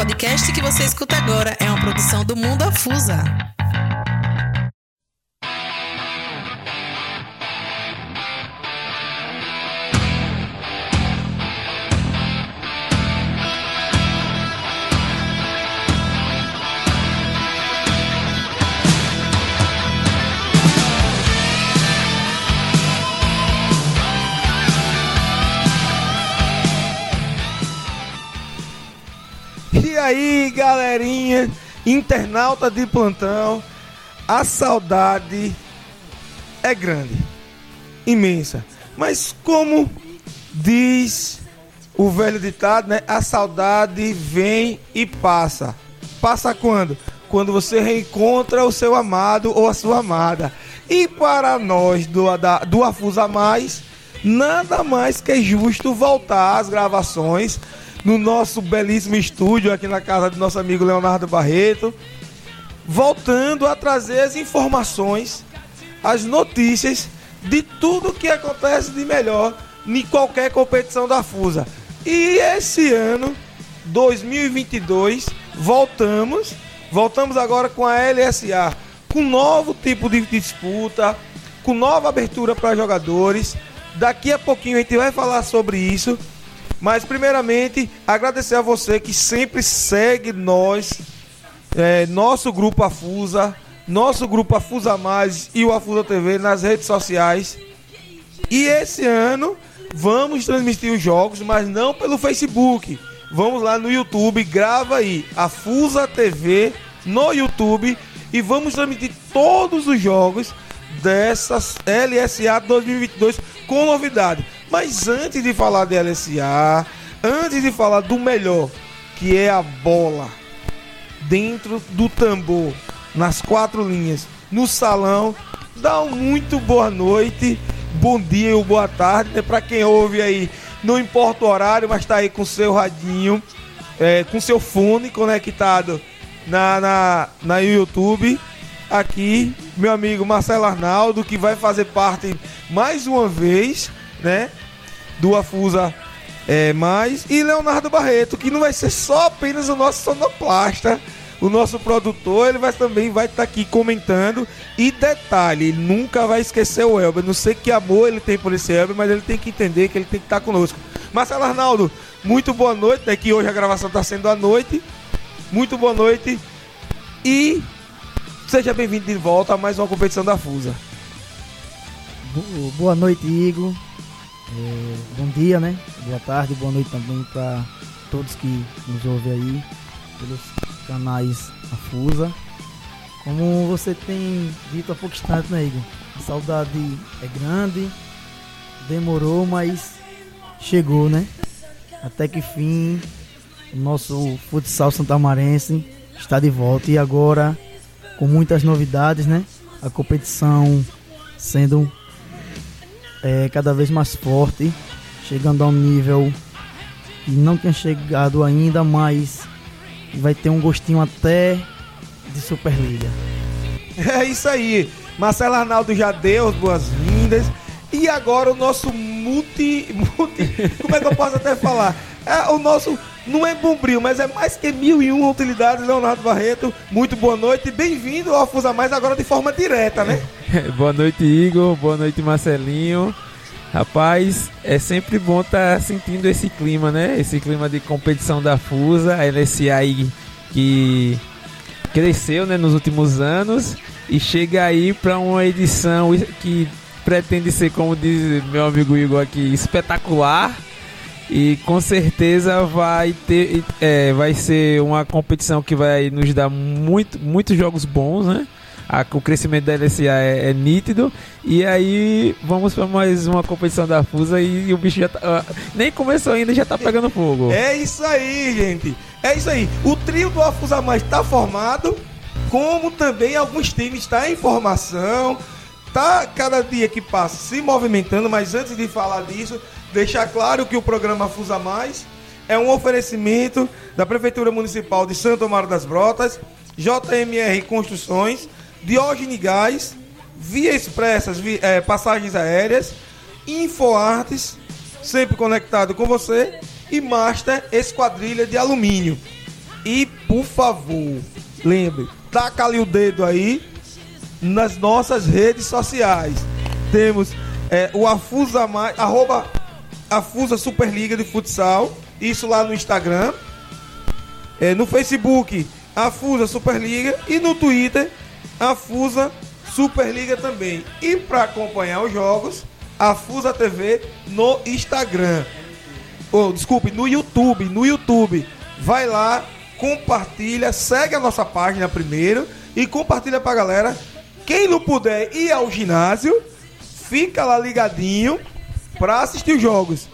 podcast que você escuta agora é uma produção do Mundo Afusa. Aí, galerinha, internauta de plantão, a saudade é grande, imensa. Mas como diz o velho ditado, né? A saudade vem e passa. Passa quando? Quando você reencontra o seu amado ou a sua amada. E para nós do, do Afusa Mais, nada mais que justo voltar às gravações no nosso belíssimo estúdio aqui na casa do nosso amigo Leonardo Barreto, voltando a trazer as informações, as notícias de tudo que acontece de melhor em qualquer competição da FUSA. E esse ano, 2022, voltamos, voltamos agora com a LSA, com novo tipo de disputa, com nova abertura para jogadores. Daqui a pouquinho a gente vai falar sobre isso. Mas, primeiramente, agradecer a você que sempre segue nós, é, nosso grupo Afusa, nosso grupo Afusa Mais e o Afusa TV nas redes sociais. E esse ano vamos transmitir os jogos, mas não pelo Facebook. Vamos lá no YouTube, grava aí Afusa TV no YouTube e vamos transmitir todos os jogos dessas LSA 2022 com novidade. Mas antes de falar de LSA, antes de falar do melhor, que é a bola dentro do tambor, nas quatro linhas, no salão, dá um muito boa noite, bom dia ou boa tarde, né? Para quem ouve aí, não importa o horário, mas tá aí com seu radinho, é, com seu fone conectado na, na, na YouTube. Aqui, meu amigo Marcelo Arnaldo, que vai fazer parte mais uma vez, né? do Afusa é, mais e Leonardo Barreto, que não vai ser só apenas o nosso sonoplasta, o nosso produtor, ele vai também vai estar tá aqui comentando. E detalhe, ele nunca vai esquecer o Elber. Não sei que amor ele tem por esse Elber, mas ele tem que entender que ele tem que estar tá conosco. Marcelo Arnaldo, muito boa noite, né? Que hoje a gravação está sendo à noite. Muito boa noite. E seja bem-vindo de volta a mais uma competição da Fusa. Boa noite, Igor. É, bom dia, né? Boa tarde, boa noite também para todos que nos ouvem aí pelos canais Afusa. Como você tem dito há pouco instante, né, Igor? A saudade é grande, demorou, mas chegou, né? Até que fim, o nosso futsal santamarense está de volta e agora com muitas novidades, né? A competição sendo é, cada vez mais forte, chegando a um nível que não tinha chegado ainda, mas vai ter um gostinho até de Superliga. É isso aí. Marcelo Arnaldo já deu as boas-vindas. E agora o nosso multi, multi. Como é que eu posso até falar? É o nosso. Não é bombril, mas é mais que mil e uma utilidades, Leonardo Barreto. Muito boa noite. Bem-vindo ao Fusa Mais agora de forma direta, né? boa noite, Igor. Boa noite, Marcelinho. Rapaz, é sempre bom estar tá sentindo esse clima, né? Esse clima de competição da Fusa, a LSA aí que cresceu né, nos últimos anos e chega aí para uma edição que pretende ser, como diz meu amigo Igor aqui, espetacular. E com certeza vai ter, é, vai ser uma competição que vai nos dar muito, muitos jogos bons, né? A, o crescimento da LSA é, é, nítido. E aí vamos para mais uma competição da Fusa e, e o bicho já tá, uh, nem começou ainda já tá pegando fogo. É isso aí, gente. É isso aí. O trio do Afusa Mais está formado, como também alguns times tá em formação. Tá cada dia que passa se movimentando, mas antes de falar disso, deixar claro que o programa Fusa Mais é um oferecimento da Prefeitura Municipal de Santo Amaro das Brotas, JMR Construções, Diógenes Gás, Via Expressas, via, é, passagens aéreas, InfoArtes, sempre conectado com você, e Master Esquadrilha de Alumínio. E por favor, lembre, taca ali o dedo aí nas nossas redes sociais. Temos é, o Afusa Mais, arroba Afusa Superliga de Futsal, isso lá no Instagram. É, no Facebook, Afusa Superliga e no Twitter, Afusa Superliga também. E para acompanhar os jogos, Afusa TV no Instagram. Oh, desculpe, no YouTube, no YouTube. Vai lá, compartilha, segue a nossa página primeiro e compartilha pra galera. Quem não puder ir ao ginásio, fica lá ligadinho pra assistir os jogos.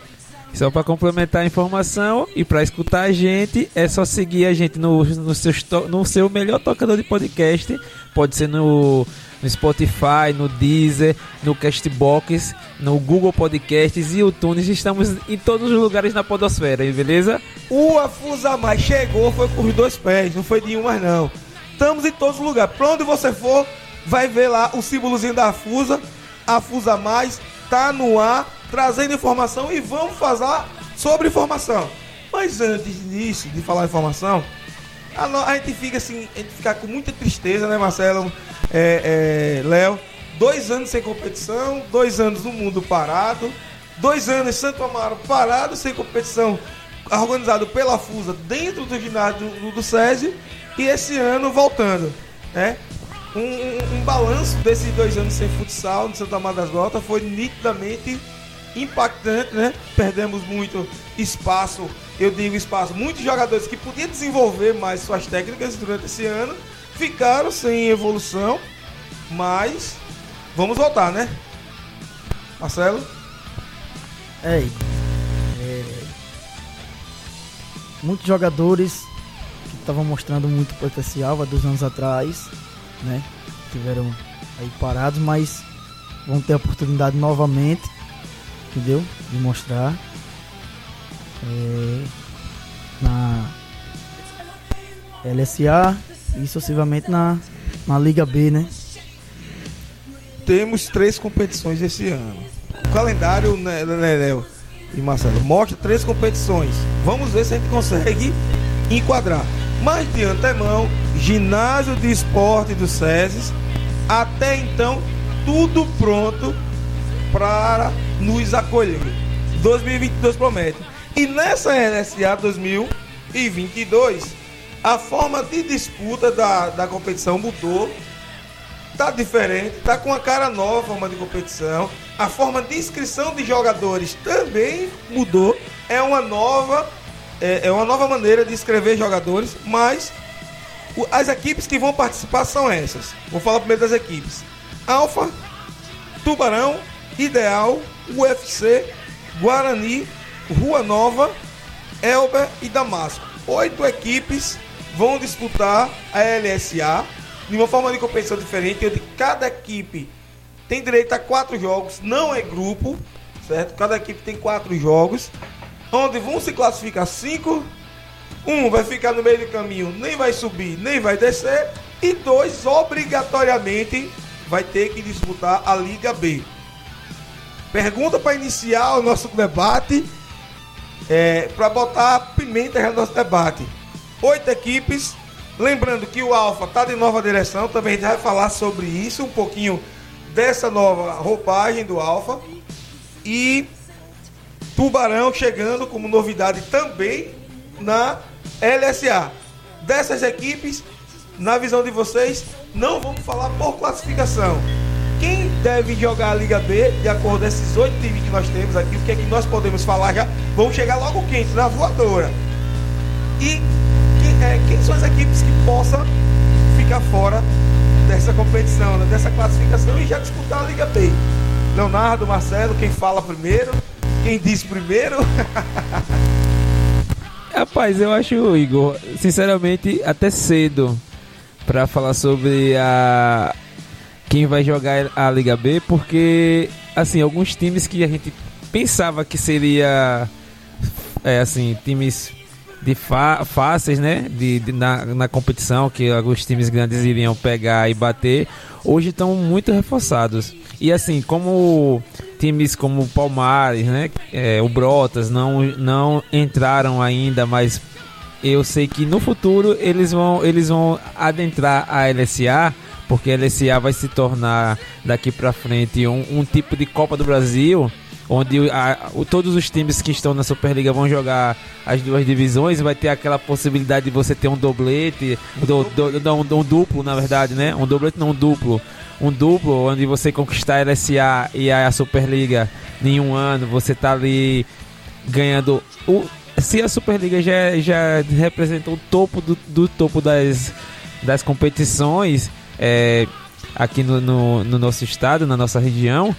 Só para complementar a informação e para escutar a gente, é só seguir a gente no, no, seu, no seu melhor tocador de podcast. Pode ser no, no Spotify, no Deezer, no Castbox, no Google Podcasts e iTunes. Estamos em todos os lugares na podosfera, beleza? O Afusa Mais chegou, foi os dois pés, não foi de um mais não. Estamos em todos os lugares. Pra onde você for, vai ver lá o símbolozinho da Afusa. Afusa Mais, tá no ar trazendo informação e vamos falar sobre informação. Mas antes disso, de falar informação, a, a gente fica assim, a gente fica com muita tristeza, né, Marcelo, é, é, Léo? Dois anos sem competição, dois anos no mundo parado, dois anos Santo Amaro parado, sem competição, organizado pela FUSA dentro do ginásio do, do, SESI, e esse ano voltando, né? Um, um, um balanço desses dois anos sem futsal no Santo Amaro das Grotas foi nitidamente impactante, né? Perdemos muito espaço, eu digo espaço, muitos jogadores que podiam desenvolver mais suas técnicas durante esse ano ficaram sem evolução, mas vamos voltar, né? Marcelo? É, é muitos jogadores que estavam mostrando muito potencial há dois anos atrás, né? Tiveram aí parados, mas vão ter a oportunidade novamente entendeu? De mostrar é, na LSA e sucessivamente na, na Liga B, né? Temos três competições esse ano. O calendário, né, né, Léo e Marcelo, mostra três competições. Vamos ver se a gente consegue enquadrar. Mas de antemão, ginásio de esporte do SESI, até então, tudo pronto para nos acolher. 2022 promete. E nessa LSA 2022, a forma de disputa da, da competição mudou. Tá diferente, tá com a cara nova a forma de competição. A forma de inscrição de jogadores também mudou. É uma nova, é, é uma nova maneira de inscrever jogadores, mas as equipes que vão participar são essas. Vou falar primeiro das equipes. Alfa, Tubarão, Ideal, UFC, Guarani, Rua Nova, Elber e Damasco. Oito equipes vão disputar a LSA de uma forma de competição diferente, onde cada equipe tem direito a quatro jogos, não é grupo, certo? Cada equipe tem quatro jogos, onde vão se classificar cinco. Um vai ficar no meio do caminho, nem vai subir, nem vai descer. E dois, obrigatoriamente, vai ter que disputar a Liga B. Pergunta para iniciar o nosso debate, é, para botar pimenta no nosso debate. Oito equipes, lembrando que o Alfa está de nova direção, também a gente vai falar sobre isso, um pouquinho dessa nova roupagem do Alfa. E Tubarão chegando como novidade também na LSA. Dessas equipes, na visão de vocês, não vamos falar por classificação quem deve jogar a Liga B, de acordo com esses oito times que nós temos aqui, o que é que nós podemos falar já? Vamos chegar logo quente, na voadora. E que, é, quem são as equipes que possam ficar fora dessa competição, né, dessa classificação e já disputar a Liga B? Leonardo, Marcelo, quem fala primeiro? Quem diz primeiro? Rapaz, eu acho, Igor, sinceramente, até cedo para falar sobre a, quem vai jogar a Liga B, porque assim, alguns times que a gente pensava que seria é, assim, times de fáceis, né, de, de na, na, competição que alguns times grandes iriam pegar e bater, hoje estão muito reforçados. E assim, como times como o Palmares, né, é, o Brotas não não entraram ainda, mas eu sei que no futuro eles vão, eles vão adentrar a LSA, porque a LSA vai se tornar daqui para frente um, um, tipo de Copa do Brasil, onde a, o, todos os times que estão na Superliga vão jogar as duas divisões, vai ter aquela possibilidade de você ter um doblete, do, do, do, um, um, duplo, na verdade, né? Um doblete não um duplo. Um duplo onde você conquistar a LSA e a Superliga em um ano, você tá ali ganhando o, se a Superliga já, já representa o topo do, do topo das, das competições é, aqui no, no, no, nosso estado, na nossa região,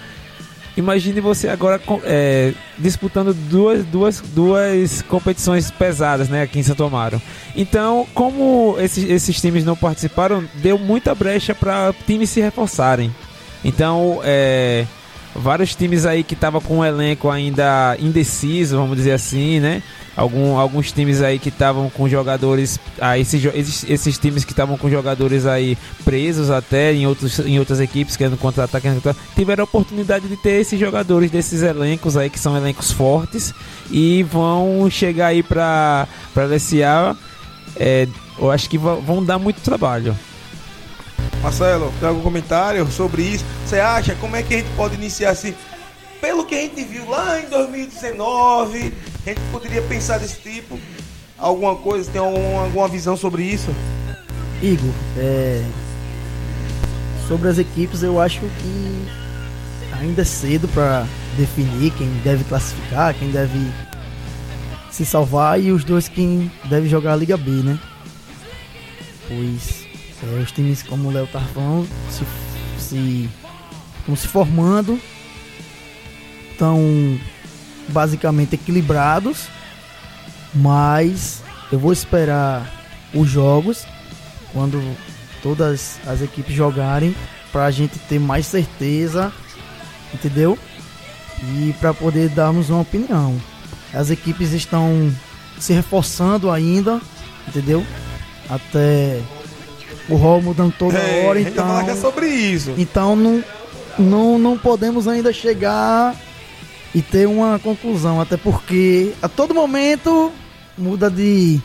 imagine você agora é, disputando duas, duas, duas competições pesadas né, aqui em Santo Amaro. Então, como esses, esses times não participaram, deu muita brecha para times se reforçarem. Então, é, vários times aí que estavam com um elenco ainda indeciso, vamos dizer assim, né? Algum, alguns times aí que estavam com jogadores. Ah, esses, esses, esses times que estavam com jogadores aí presos até em, outros, em outras equipes, querendo contra-atacar, tiveram a oportunidade de ter esses jogadores desses elencos aí, que são elencos fortes, e vão chegar aí para LSA. É, eu acho que vão dar muito trabalho. Marcelo, tem algum comentário sobre isso? Você acha como é que a gente pode iniciar assim? Pelo que a gente viu lá em 2019, a gente poderia pensar desse tipo? Alguma coisa, tem alguma, alguma visão sobre isso? Igor, é... sobre as equipes, eu acho que ainda é cedo para definir quem deve classificar, quem deve se salvar e os dois quem deve jogar a Liga B, né? Pois é, os times como o Léo Tarvão se, se, estão se formando, estão basicamente equilibrados, mas eu vou esperar os jogos quando todas as equipes jogarem para a gente ter mais certeza, entendeu? E para poder darmos uma opinião. As equipes estão se reforçando ainda, entendeu? Até o rol mudando toda é, hora, então. É sobre isso. Então não, não, não podemos ainda chegar e ter uma conclusão, até porque a todo momento muda de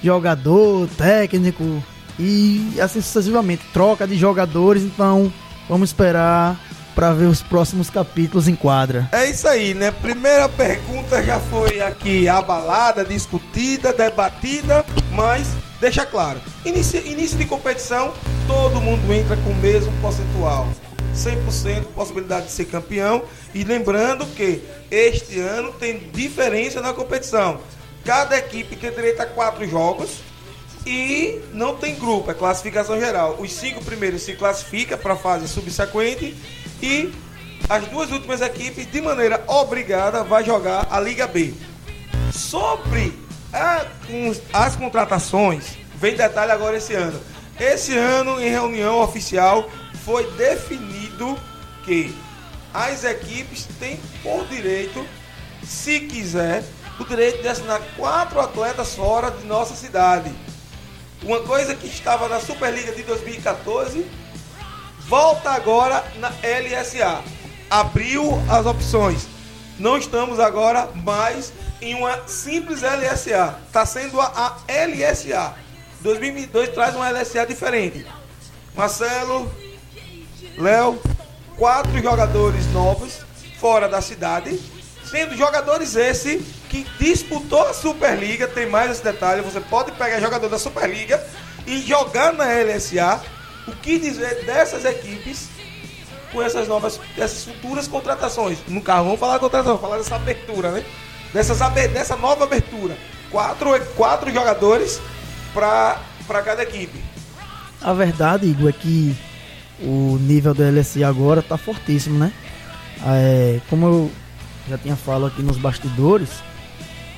jogador, técnico e assim sucessivamente, troca de jogadores, então vamos esperar para ver os próximos capítulos em quadra. É isso aí, né? Primeira pergunta já foi aqui abalada, discutida, debatida, mas deixa claro, início, início de competição, todo mundo entra com o mesmo percentual. 100% possibilidade de ser campeão. E lembrando que este ano tem diferença na competição. Cada equipe tem direito a quatro jogos e não tem grupo, é classificação geral. Os cinco primeiros se classificam para a fase subsequente e as duas últimas equipes, de maneira obrigada, vai jogar a Liga B. Sobre a, as contratações, vem detalhe agora esse ano. Esse ano, em reunião oficial, foi definido que as equipes têm por direito, se quiser, o direito de assinar quatro atletas fora de nossa cidade. Uma coisa que estava na Superliga de 2014 volta agora na LSA. Abriu as opções. Não estamos agora mais em uma simples LSA. Está sendo a, LSA. 2022 traz uma LSA diferente. Marcelo, Léo, quatro jogadores novos fora da cidade, sendo jogadores esse que disputou a Superliga, tem mais esse detalhe, você pode pegar jogador da Superliga e jogar na LSA o que dizer dessas equipes com essas novas, essas futuras contratações? No carro, vamos falar de contratação, vamos falar dessa abertura, né? Dessas, dessa nova abertura. Quatro, quatro jogadores para cada equipe. A verdade, Igor, é que o nível do LSI agora tá fortíssimo, né? É, como eu já tinha falado aqui nos bastidores,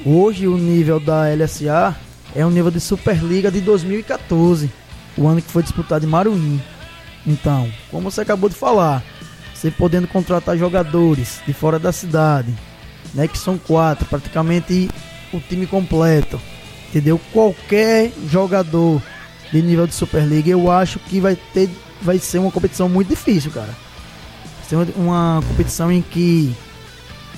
hoje o nível da LSA é o nível de Superliga de 2014 o ano que foi disputado em Maruim. Então, como você acabou de falar, você podendo contratar jogadores de fora da cidade, né, que são quatro, praticamente o time completo, entendeu? Qualquer jogador de nível de Superliga, eu acho que vai ter, vai ser uma competição muito difícil, cara. Vai ser uma competição em que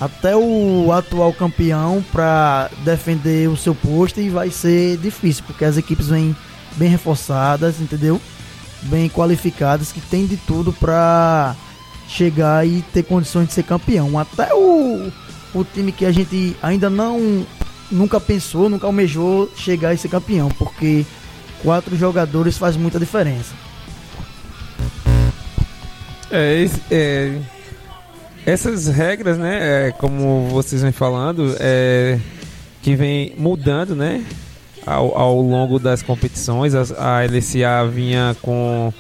até o atual campeão para defender o seu posto e vai ser difícil, porque as equipes vêm bem reforçadas, entendeu? Bem qualificadas, que tem de tudo para chegar e ter condições de ser campeão. Até o, o time que a gente ainda não nunca pensou, nunca almejou chegar e ser campeão, porque quatro jogadores faz muita diferença. É, é, essas regras, né, é, como vocês vêm falando, é, que vem mudando, né, ao, ao longo das competições. A, a LCA vinha com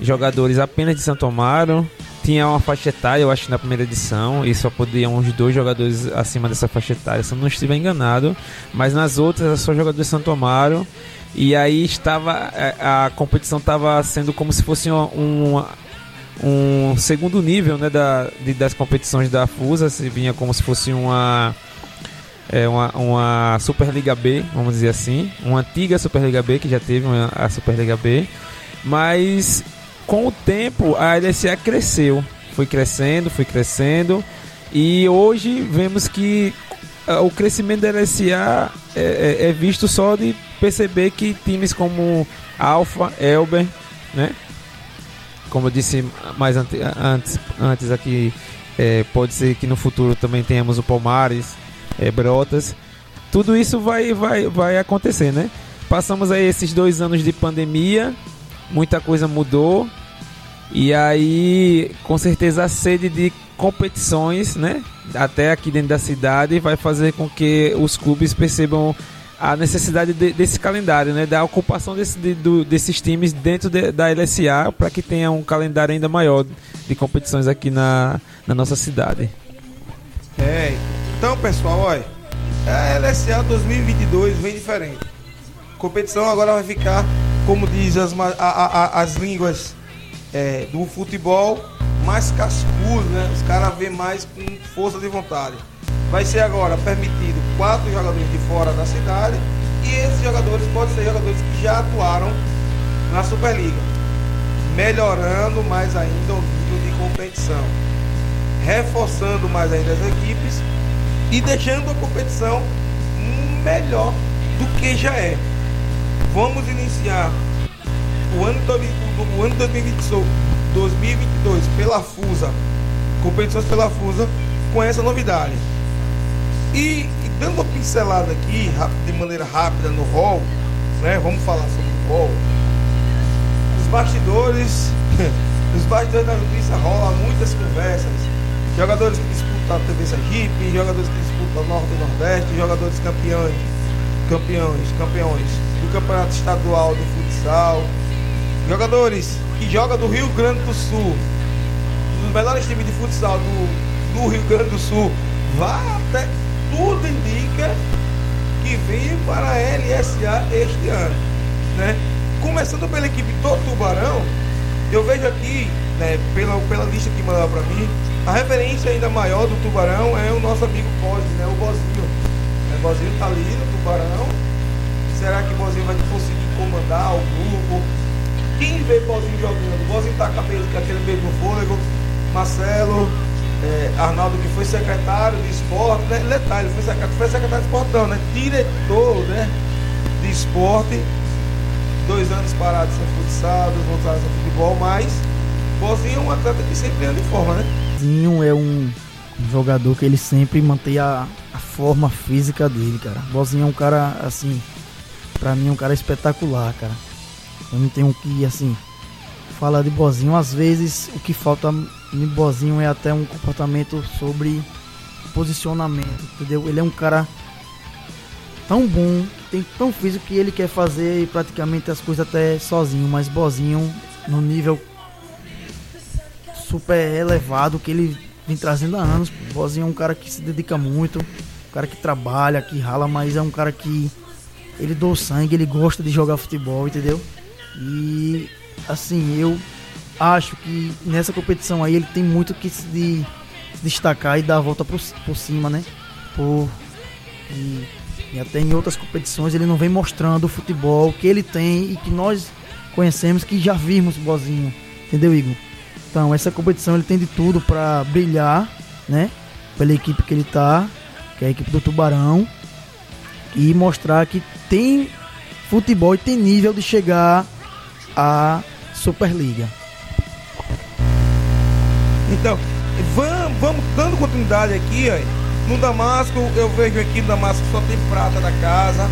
jogadores apenas de Santo Amaro, tinha uma faixa etária, eu acho, na primeira edição, e só podiam uns dois jogadores acima dessa faixa etária, se eu não estiver enganado. Mas nas outras, era só jogadores de Santo Amaro. E aí estava. A, a competição estava sendo como se fosse um, um segundo nível né, da, de, das competições da FUSA, se vinha como se fosse uma, é, uma, uma Superliga B, vamos dizer assim, uma antiga Superliga B que já teve uma, a Superliga B, mas com o tempo a LSA cresceu, foi crescendo, foi crescendo. E hoje vemos que uh, o crescimento da LSA é, é, é visto só de perceber que times como Alpha, Elber, né? Como eu disse mais antes, antes aqui, é, pode ser que no futuro também tenhamos o Palmares, é, Brotas. Tudo isso vai, vai, vai acontecer, né? Passamos aí esses dois anos de pandemia, muita coisa mudou. E aí, com certeza, a sede de competições, né? Até aqui dentro da cidade, vai fazer com que os clubes percebam a necessidade de, desse calendário, né? Da ocupação desse, de, do, desses times dentro de, da LSA para que tenha um calendário ainda maior de competições aqui na, na nossa cidade. É, então pessoal, olha, a LSA 2022 vem diferente. A competição agora vai ficar, como diz as, a, a, as línguas é, do futebol, mais cascudo, né? Os caras vê mais com força de vontade vai ser agora permitido quatro jogadores de fora da cidade e esses jogadores podem ser jogadores que já atuaram na Superliga, melhorando mais ainda o nível de competição, reforçando mais ainda as equipes e deixando a competição melhor do que já é. Vamos iniciar o ano, o ano 2022 pela FUSA, competições pela FUSA, com essa novidade e, e, dando uma pincelada aqui, de maneira rápida no rol, né? Vamos falar sobre o rol. Os bastidores, nos bastidores da notícia rola muitas conversas. Jogadores que disputam a TV Sergipe, jogadores que disputam Norte e Nordeste, jogadores campeões, campeões, campeões do Campeonato Estadual do Futsal, jogadores que jogam do Rio Grande do Sul, dos melhores times de futsal do, do Rio Grande do Sul, vá até tudo indica que vem para a LSA este ano. Né? Começando pela equipe do Tubarão, eu vejo aqui, né, pela, pela lista que mandaram para mim, a referência ainda maior do Tubarão é o nosso amigo Cosme, né, o Bozinho. O Bozinho está ali no Tubarão. Será que o Bozinho vai conseguir comandar o grupo? Quem vê Bozinho jogando? O Bozinho está com aquele mesmo fôlego. Marcelo, é, Arnaldo, que foi secretário de esporte, né? Detalhe, foi secretário, foi secretário de esporte, não, né? Diretor né? de esporte, dois anos parados sem futsal, dois voltados sem futebol, mas Bozinho é um atleta que sempre anda em forma, né? Bozinho é um jogador que ele sempre mantém a, a forma física dele, cara. Bozinho é um cara, assim, pra mim é um cara espetacular, cara. Eu não tenho que, assim, falar de Bozinho. Às vezes o que falta em Bozinho é até um comportamento sobre posicionamento, entendeu? Ele é um cara tão bom, tem tão físico que ele quer fazer praticamente as coisas até sozinho, mas Bozinho no nível super elevado que ele vem trazendo há anos. Bozinho é um cara que se dedica muito, um cara que trabalha, que rala, mas é um cara que ele doa sangue, ele gosta de jogar futebol, entendeu? E assim, eu acho que nessa competição aí ele tem muito que se, de, destacar e dar a volta por, por cima, né? Por, e, e, até em outras competições ele não vem mostrando o futebol que ele tem e que nós conhecemos, que já vimos Bozinho, entendeu, Igor? Então, essa competição ele tem de tudo para brilhar, né? pela equipe que ele tá, que é a equipe do Tubarão, e mostrar que tem futebol e tem nível de chegar à Superliga. Então, vamos, vamos dando continuidade aqui. No Damasco, eu vejo aqui no Damasco só tem prata da casa,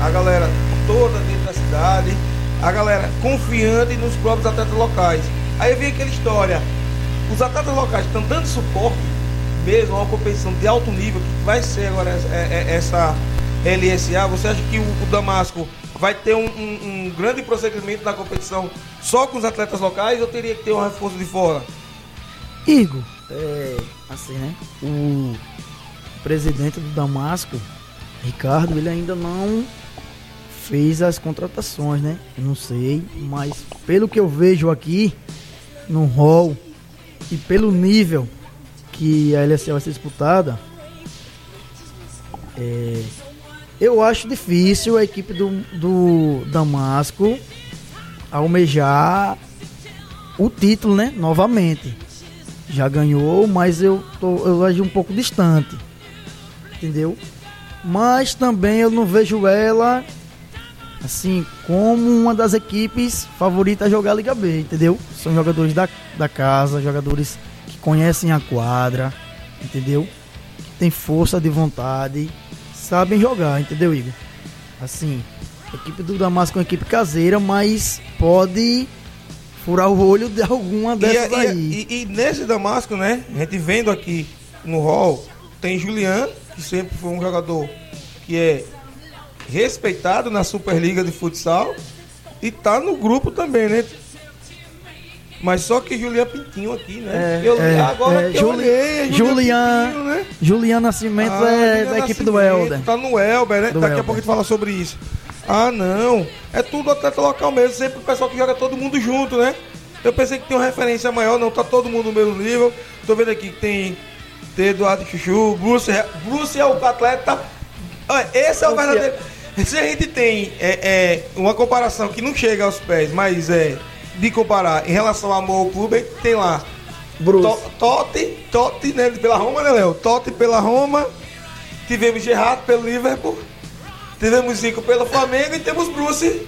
a galera toda dentro da cidade, a galera confiante nos próprios atletas locais. Aí vem aquela história, os atletas locais estão dando suporte mesmo a uma competição de alto nível, que vai ser agora essa LSA. Você acha que o, Damasco vai ter um, um, um grande procedimento na competição só com os atletas locais ou teria que ter um reforço de fora? Igor, é, assim, né? O presidente do Damasco, Ricardo, ele ainda não fez as contratações, né? não sei, mas pelo que eu vejo aqui no hall e pelo nível que a LSL vai ser disputada, é, eu acho difícil a equipe do, do Damasco almejar o título, né? Novamente. Já ganhou, mas eu, tô, eu acho um pouco distante. Entendeu? Mas também eu não vejo ela assim como uma das equipes favoritas a jogar a Liga B, entendeu? São jogadores da, da casa, jogadores que conhecem a quadra, entendeu? Que tem força de vontade, sabem jogar, entendeu, Igor? Assim, a equipe do Damasco é uma equipe caseira, mas pode furar o olho de alguma dessas e, aí. E, e, e, nesse Damasco, né? A gente vendo aqui no hall, tem Julian, que sempre foi um jogador que é respeitado na Superliga de Futsal e tá no grupo também, né? Mas só que Julian Pintinho aqui, né? É, eu, é, agora é, que Juli, olhei, Julian, Pintinho, né? Julian Nascimento ah, é Julian da equipe do Elder. Tá no Elber, né? Do Daqui Elber. a pouco a gente fala sobre isso. Ah, não. É tudo atleta local mesmo. Sempre o pessoal que joga todo mundo junto, né? Eu pensei que tinha uma referência maior, não. Tá todo mundo no mesmo nível. Tô vendo aqui que tem, tem Eduardo Chuchu, Bruce. Bruce é o atleta. Olha, esse é o verdadeiro. Se a gente tem é, é, uma comparação que não chega aos pés, mas é de comparar em relação ao amor ao clube, tem lá Bruce. Totti, Totti, né, pela Roma, né, Léo? Totti pela Roma, tivemos Gerrard pelo Liverpool, tivemos Zico pelo Flamengo e temos Bruce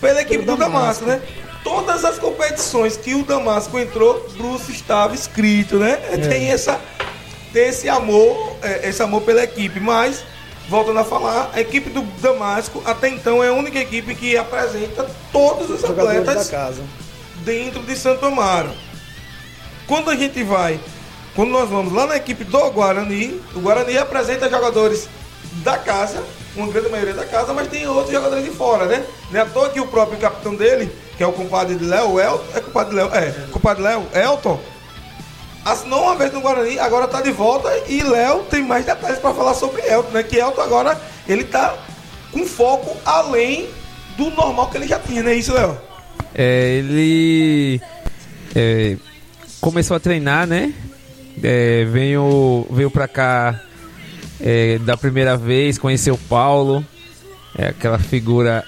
pela equipe do Damasco, né? Todas as competições que o Damasco entrou, Bruce estava escrito, né? É. Tem essa tem esse amor, é, esse amor pela equipe, mas voltando a falar, a equipe do Damasco até então é a única equipe que apresenta todos os atletas dentro de Santo Amaro. Quando a gente vai, quando nós vamos lá na equipe do Guarani, o Guarani apresenta jogadores da casa, uma grande maioria da casa, mas tem outros jogadores de fora, né? Não é à toa que o próprio capitão dele, que é o compadre de Léo, Elton, é compadre de Léo, é, compadre Léo, Elton, assinou uma vez no Guarani, agora tá de volta e Léo tem mais detalhes para falar sobre Elton, né? Que Elton agora ele tá com foco além do normal que ele já tinha, né? Isso, Léo? É, ele é, começou a treinar, né? É, veio, veio pra cá é, da primeira vez, conheceu Paulo, é aquela figura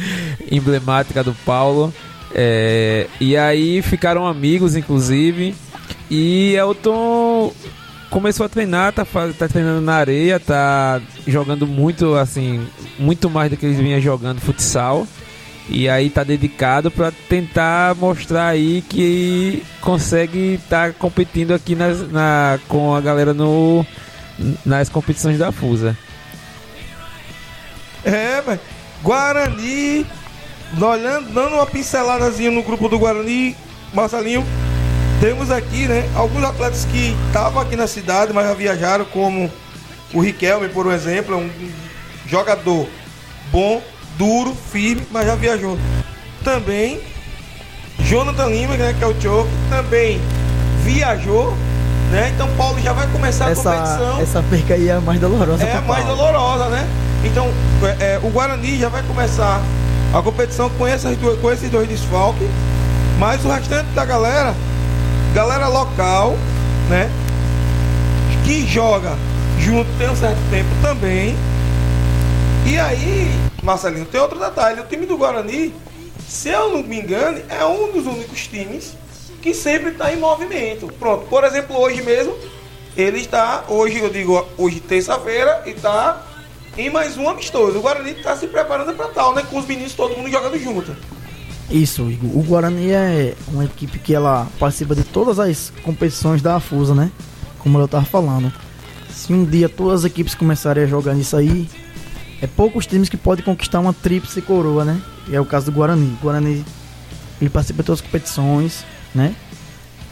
emblemática do Paulo. É, e aí ficaram amigos, inclusive. E Elton começou a treinar, tá, tá treinando na areia, tá jogando muito, assim, muito mais do que ele vinha jogando futsal. E aí tá dedicado para tentar mostrar aí que consegue estar tá competindo aqui nas, na, com a galera no, nas competições da FUSA. É, velho. Guarani, olhando, dando uma pinceladazinha no grupo do Guarani, Marcelinho, temos aqui, né, alguns atletas que estavam aqui na cidade, mas já viajaram, como o Riquelme, por exemplo, é um jogador bom, duro, firme, mas já viajou. Também Jonathan Lima, né, que é o Choco, também viajou, né? Então Paulo já vai começar essa, a competição. Essa perca aí é a mais dolorosa. É a mais dolorosa, né? Então é, é, o Guarani já vai começar a competição com, essas duas, com esses dois desfalques, mas o restante da galera galera local, né? Que joga junto tem um certo tempo também. E aí, Marcelinho, tem outro detalhe: o time do Guarani, se eu não me engano, é um dos únicos times que sempre está em movimento. Pronto, por exemplo, hoje mesmo ele está, hoje eu digo, hoje terça-feira, e está em mais um amistoso. O Guarani está se preparando para tal, né? Com os meninos todo mundo jogando junto. Isso, Igor. O Guarani é uma equipe que ela participa de todas as competições da Afusa, né? Como eu tava falando. Se um dia todas as equipes começarem a jogar nisso aí, é poucos times que podem conquistar uma tríplice coroa, né? E é o caso do Guarani. O Guarani ele participa de todas as competições, né?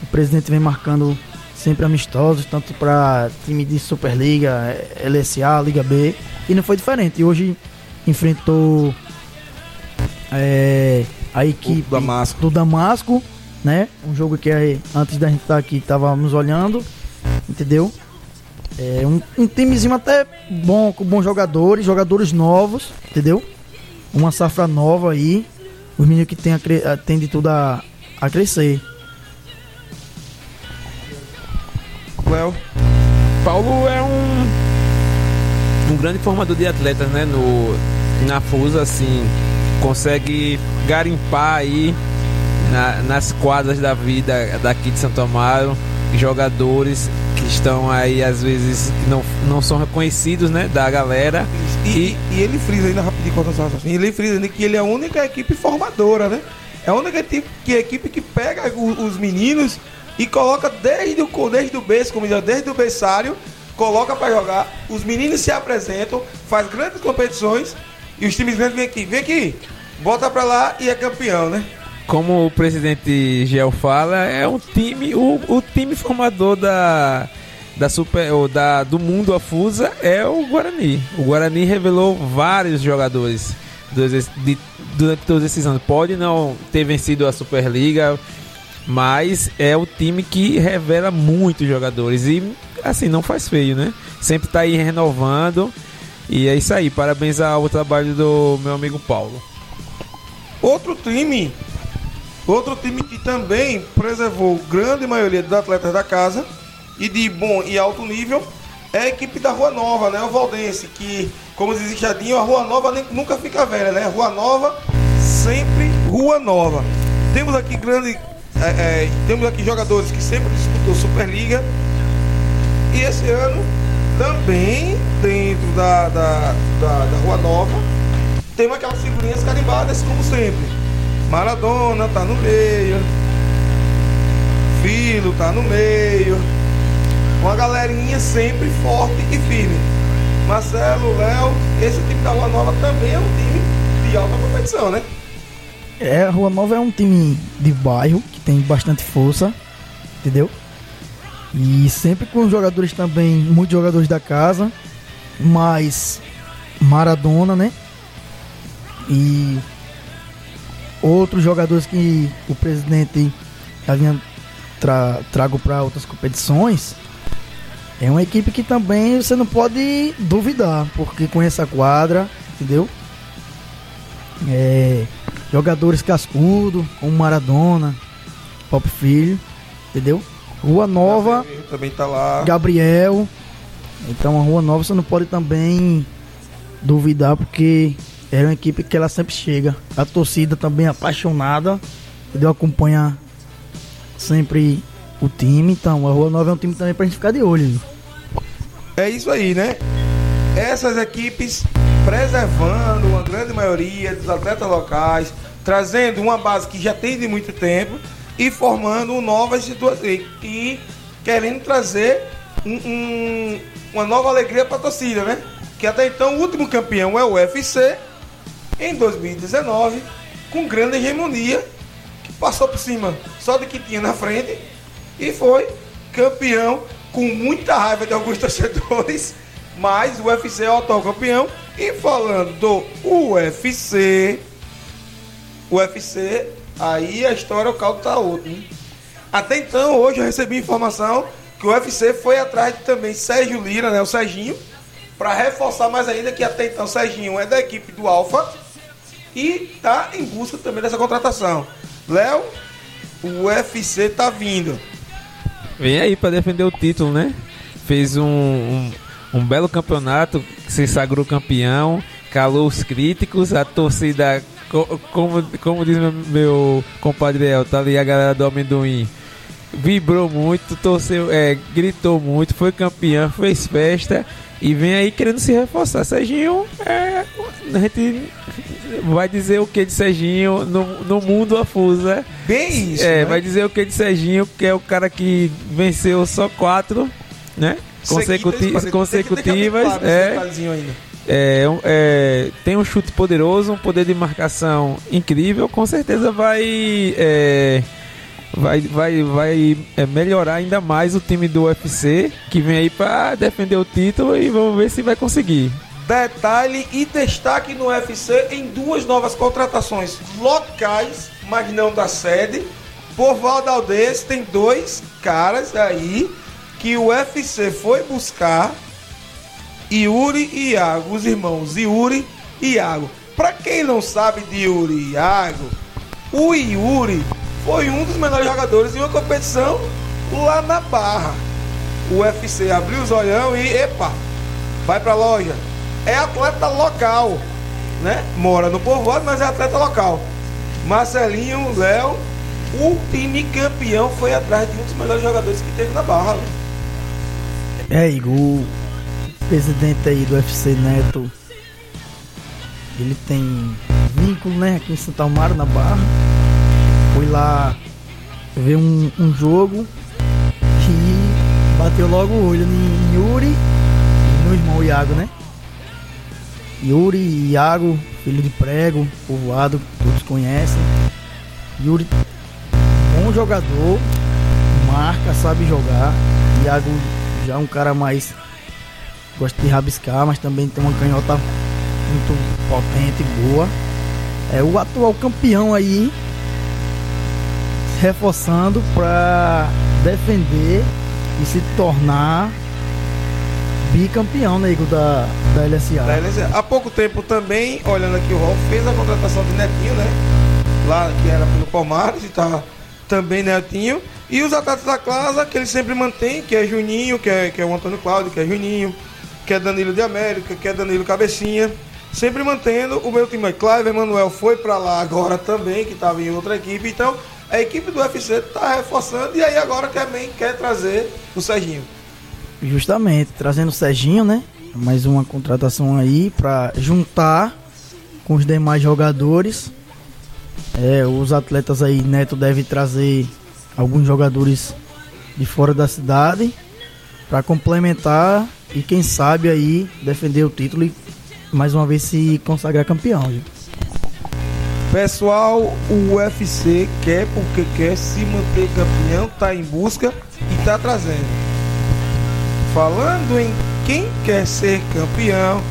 O presidente vem marcando sempre amistosos, tanto para time de Superliga, LSA, Liga B, e não foi diferente. Hoje enfrentou é, a equipe O Damasco. do Damasco, né? Um jogo que é, antes da gente estar aqui estávamos olhando, entendeu? É um, um timezinho até bom, com bons jogadores, jogadores novos, entendeu? Uma safra nova aí. Os meninos que tem, a- tem de tudo a, a crescer. Léo. Paulo é um um grande formador de atletas, né? No na Fusa, assim, consegue garimpar aí na- nas quadras da vida daqui de Santo Amaro jogadores que estão aí às vezes que não, não são reconhecidos, né? Da galera. E, e- e ele frisa ainda rapidinho ele frisa ainda que ele é a única equipe formadora, né? É a única que, equipe que pega os meninos e coloca desde o, desde o berço, como diz, desde o berçário, coloca pra jogar. Os meninos se apresentam, faz grandes competições e os times grandes vêm aqui, vem aqui, bota pra lá e é campeão, né? Como o presidente Gel fala, é um time, o, o time formador da, da super, ou da, do mundo afusa é o Guarani. O Guarani revelou vários jogadores de- durante todos esses anos. Pode não ter vencido a Superliga, mas é o time que revela muitos jogadores e assim não faz feio, né? Sempre tá aí renovando. E é isso aí, parabéns ao trabalho do meu amigo Paulo. Outro time, outro time que também preservou grande maioria dos atletas da casa e de bom e alto nível é a equipe da Rua Nova, né? O Valdense, que, como diz Richardinho, a Rua Nova nem- nunca fica velha, né? Rua Nova, sempre Rua Nova. Temos aqui grande, é, é, temos aqui jogadores que sempre disputou Superliga e esse ano também dentro da, da, da, da Rua Nova temos aquelas figurinhas carimbadas como sempre. Maradona tá no meio. Filo tá no meio. Uma galerinha sempre forte e firme. Marcelo, Léo, esse time da Rua Nova também é um time de alta competição, né? É, a Rua Nova é um time de bairro que tem bastante força, entendeu? E sempre com jogadores também, muitos jogadores da casa, mas Maradona, né? E outros jogadores que o presidente havia tra trago para outras competições. É uma equipe que também você não pode duvidar, porque conhece a quadra, entendeu? É, jogadores cascudo, como Maradona, Pop Filho, entendeu? Rua Nova, Gabriel Também tá lá. Gabriel. Então a Rua Nova você não pode também duvidar, porque é uma equipe que ela sempre chega. A torcida também apaixonada, entendeu? Acompanha sempre o time. Então a Rua Nova é um time também pra gente ficar de olho. É isso aí, né? Essas equipes preservando uma grande maioria dos atletas locais, trazendo uma base que já tem de muito tempo e formando novas situações e querendo trazer um- um- uma nova alegria para a torcida, né? Que até então o último campeão é o UFC em 2019 com grande hegemonia que passou por cima só de que tinha na frente e foi campeão com muita raiva de alguns torcedores, mas o UFC é o atual campeão. E falando do UFC, UFC, aí a história, o caldo tá outro. Né? Até então, hoje eu recebi informação que o UFC foi atrás de também Sérgio Lira, né, o Serginho, para reforçar mais ainda que até então Serginho é da equipe do Alfa e tá em busca também dessa contratação. Léo, o UFC tá vindo. Vem aí pra defender o título, né? Fez um, um, um belo campeonato, se sagrou campeão, calou os críticos, a torcida, co- como, como diz meu, meu compadre El, tá ali a galera do amendoim, vibrou muito, torceu, é, gritou muito, foi campeão, fez festa e vem aí querendo se reforçar. Serginho, é, a gente vai dizer o que de Serginho no, no mundo afusa. Bem isso. É, né? vai dizer o que de Serginho, que é o cara que venceu só quatro, né? Consecuti Seguidas, consecutivas. claro é, é, um- é, tem um chute poderoso, um poder de marcação incrível, com certeza vai é, vai, vai, vai é, melhorar ainda mais o time do UFC que vem aí para defender o título e vamos ver se vai conseguir. Detalhe e destaque no UFC em duas novas contratações locais, mas não da sede. Por Valdaldez tem dois caras aí que o UFC foi buscar. Yuri e Iago, os irmãos Yuri e Iago. Pra quem não sabe de Yuri e Iago, o Yuri foi um dos melhores jogadores em uma competição lá na Barra. O UFC abriu os olhão e, epa, vai pra loja. É atleta local, né? Mora no povoado, mas é atleta local. Marcelinho, Léo, o time campeão foi atrás de um dos melhores jogadores que teve na Barra. É, Igor, o presidente aí do UFC Neto, ele tem vínculo, né, aqui em Santa Amaro, na Barra. Fui lá ver um, um jogo e bateu logo o olho em Yuri e no irmão Iago, né? Yuri e Iago, filho de prego, povoado, todos conhecem. Yuri, bom jogador, marca, sabe jogar. Iago já é um cara mais gosta de rabiscar, mas também tem uma canhota muito potente, boa. É o atual campeão aí, reforçando para defender e se tornar bicampeão, né, Igor, da, da LSA. Da LSA. Há pouco tempo também, olhando aqui o Rolf, fez a contratação de Netinho, né? Lá que era pelo Palmares e tá também Netinho. E os atletas da casa que ele sempre mantém, que é Juninho, que é, que é o Antônio Cláudio, que é Juninho, que é Danilo de América, que é Danilo Cabecinha. Sempre mantendo o meu time. Clive Emanuel foi pra lá agora também, que estava em outra equipe. Então, a equipe do UFC tá reforçando e aí agora também quer trazer o Serginho. Justamente, trazendo o Serginho, né? Mais uma contratação aí para juntar com os demais jogadores. É, os atletas aí, Neto deve trazer alguns jogadores de fora da cidade para complementar e quem sabe aí defender o título e mais uma vez se consagrar campeão. viu? Pessoal, o UFC quer porque quer se manter campeão, tá em busca e tá trazendo. Falando em quem quer ser campeão,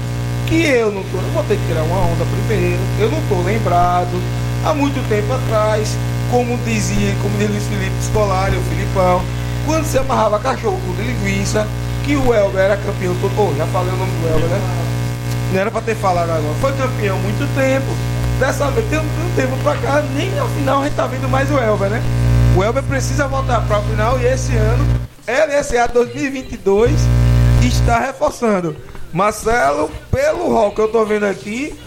que eu não tô, eu vou ter que tirar uma onda primeiro, eu não tô lembrado. Há muito tempo atrás, como dizia, como dizia Luiz Felipe Scolari, o Filipão, quando se amarrava cachorro com linguiça, que o Elber era campeão todo. Oh, já falei o nome do Elber, né? Não era pra ter falado agora. Foi campeão muito tempo. Dessa vez, tem um, um tempo pra cá, nem na final a gente tá vendo mais o Elber, né? O Elber precisa voltar pra final e esse ano, LSA 2022, está reforçando. Marcelo, pelo rol que eu tô vendo aqui,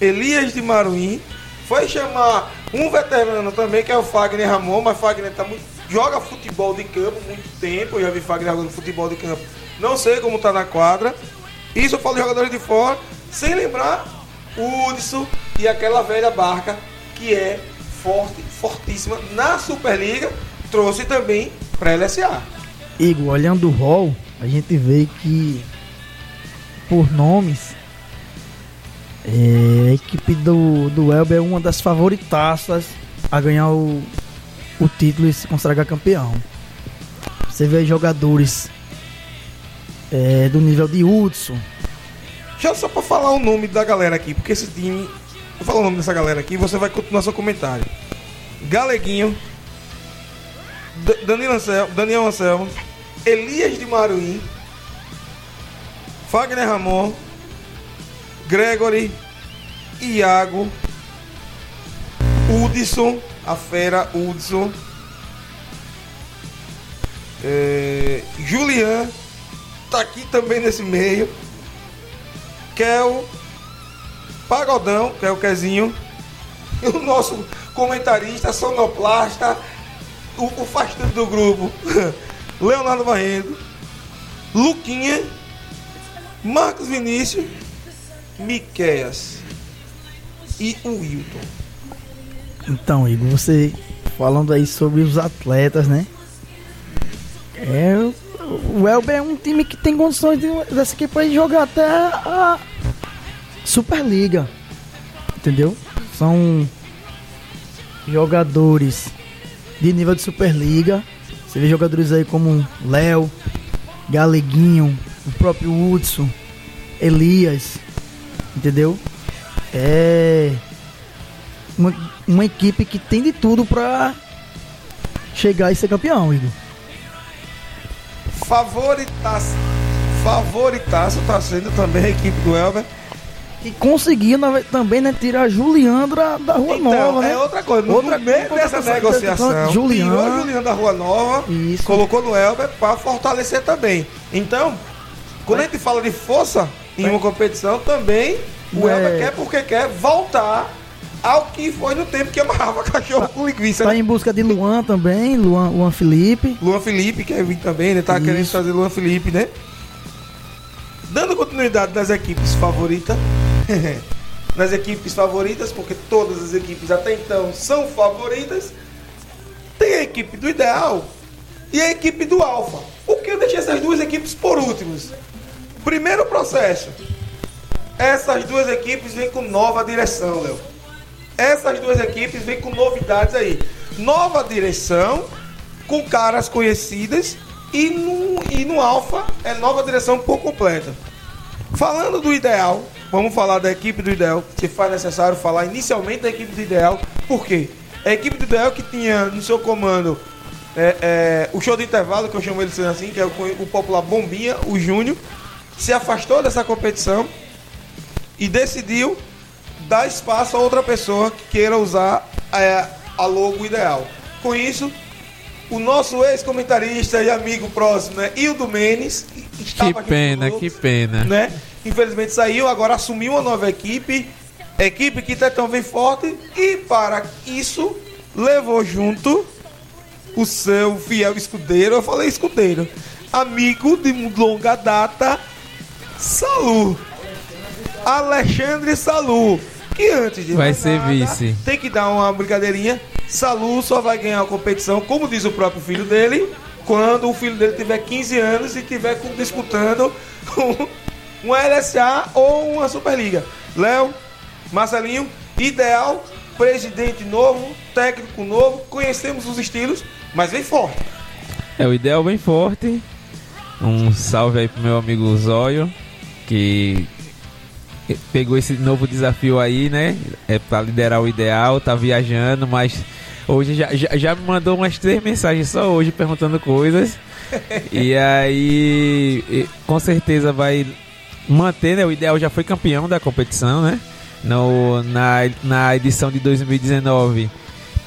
Elias de Maruim, foi chamar um veterano também, que é o Fagner Ramon, mas Fagner tá muito, joga futebol de campo muito tempo, eu já vi Fagner jogando futebol de campo, não sei como tá na quadra. Isso eu falo de jogadores de fora, sem lembrar o Hudson e aquela velha barca que é forte, fortíssima na Superliga, trouxe também para LSA. Igor, olhando o hall, a gente vê que por nomes é, a equipe do, do Elber é uma das favoritaças a ganhar o, o título e se consagrar campeão. Você vê jogadores é, do nível de Hudson, Já só para falar o nome da galera aqui, porque esse time. Vou falar o nome dessa galera aqui e você vai continuar seu comentário. Galeguinho, D- Danilo Daniel Anselmo, Elias de Maruim, Fagner Ramon, Gregory, Iago, Hudson, a fera Hudson, é, Julian, tá aqui também nesse meio. Kel, Pagodão, que é o Quezinho, e o nosso comentarista, sonoplasta, o, o faz tudo do grupo, Leonardo Barreto, Luquinha, Marcos Vinícius, Miqueias e o Wilton. Então, Igor, você falando aí sobre os atletas, né? É, o Elber é um time que tem condições de, dessa equipe aí jogar até a Superliga. Entendeu? São jogadores de nível de Superliga. Você vê jogadores aí como Léo, Galeguinho, o próprio Hudson, Elias, entendeu? É uma, uma equipe que tem de tudo pra chegar e ser campeão, Igor. Favoritaço, favoritaço tá sendo também a equipe do Elber. E conseguiu ve- também, né, tirar a Juliandra da Rua Então, Nova, né? é outra coisa. No, Outra meio dessa negociação, tirou a Juliana da Rua Nova, Isso. colocou no Elber para fortalecer também. Então, quando a gente fala de força em uma competição, também o É. Elber quer porque quer voltar ao que foi no tempo que amarrava cachorro com linguiça. Tá né? em busca de Luan também, Luan, Luan Felipe. Luan Felipe quer vir também, né? Tá Isso. querendo fazer Luan Felipe, né? Dando continuidade das equipes favoritas. nas equipes favoritas, porque todas as equipes até então são favoritas. Tem a equipe do Ideal e a equipe do Alfa. Por que eu deixei essas duas equipes por últimos? Primeiro processo. Essas duas equipes vêm com nova direção, Léo. Essas duas equipes vêm com novidades aí. Nova direção, com caras conhecidas e no, e no Alfa é nova direção por completa. Falando do ideal, vamos falar da equipe do ideal, se faz necessário falar inicialmente da equipe do ideal, por quê? A equipe do ideal que tinha no seu comando é, é, o show de intervalo, que eu chamo ele sendo assim, que é o, o popular Bombinha, o Júnior, se afastou dessa competição e decidiu dar espaço a outra pessoa que queira usar é, a logo ideal. Com isso, o nosso ex-comentarista e amigo próximo, né, Hildo Menes, Que pena, que pena. né? Infelizmente saiu, agora assumiu uma nova equipe, equipe que Tetão vem forte e para isso levou junto o seu fiel escudeiro, eu falei escudeiro, amigo de longa data, Salu. Alexandre Salu, que antes de Vai ser nada, vice. tem que dar uma brincadeirinha. Salu só vai ganhar a competição, como diz o próprio filho dele, quando o filho dele tiver 15 anos e tiver disputando com uma LSA ou uma Superliga. Léo, Marcelinho, ideal, presidente novo, técnico novo, conhecemos os estilos, mas vem forte. É o ideal bem forte. Um salve aí pro meu amigo Zóio, que pegou esse novo desafio aí, né? É pra liderar o ideal, tá viajando, mas hoje já, já, já me mandou umas três mensagens só hoje perguntando coisas. e aí, com certeza vai manter, né? O ideal já foi campeão da competição, né? No, na, na edição de 2019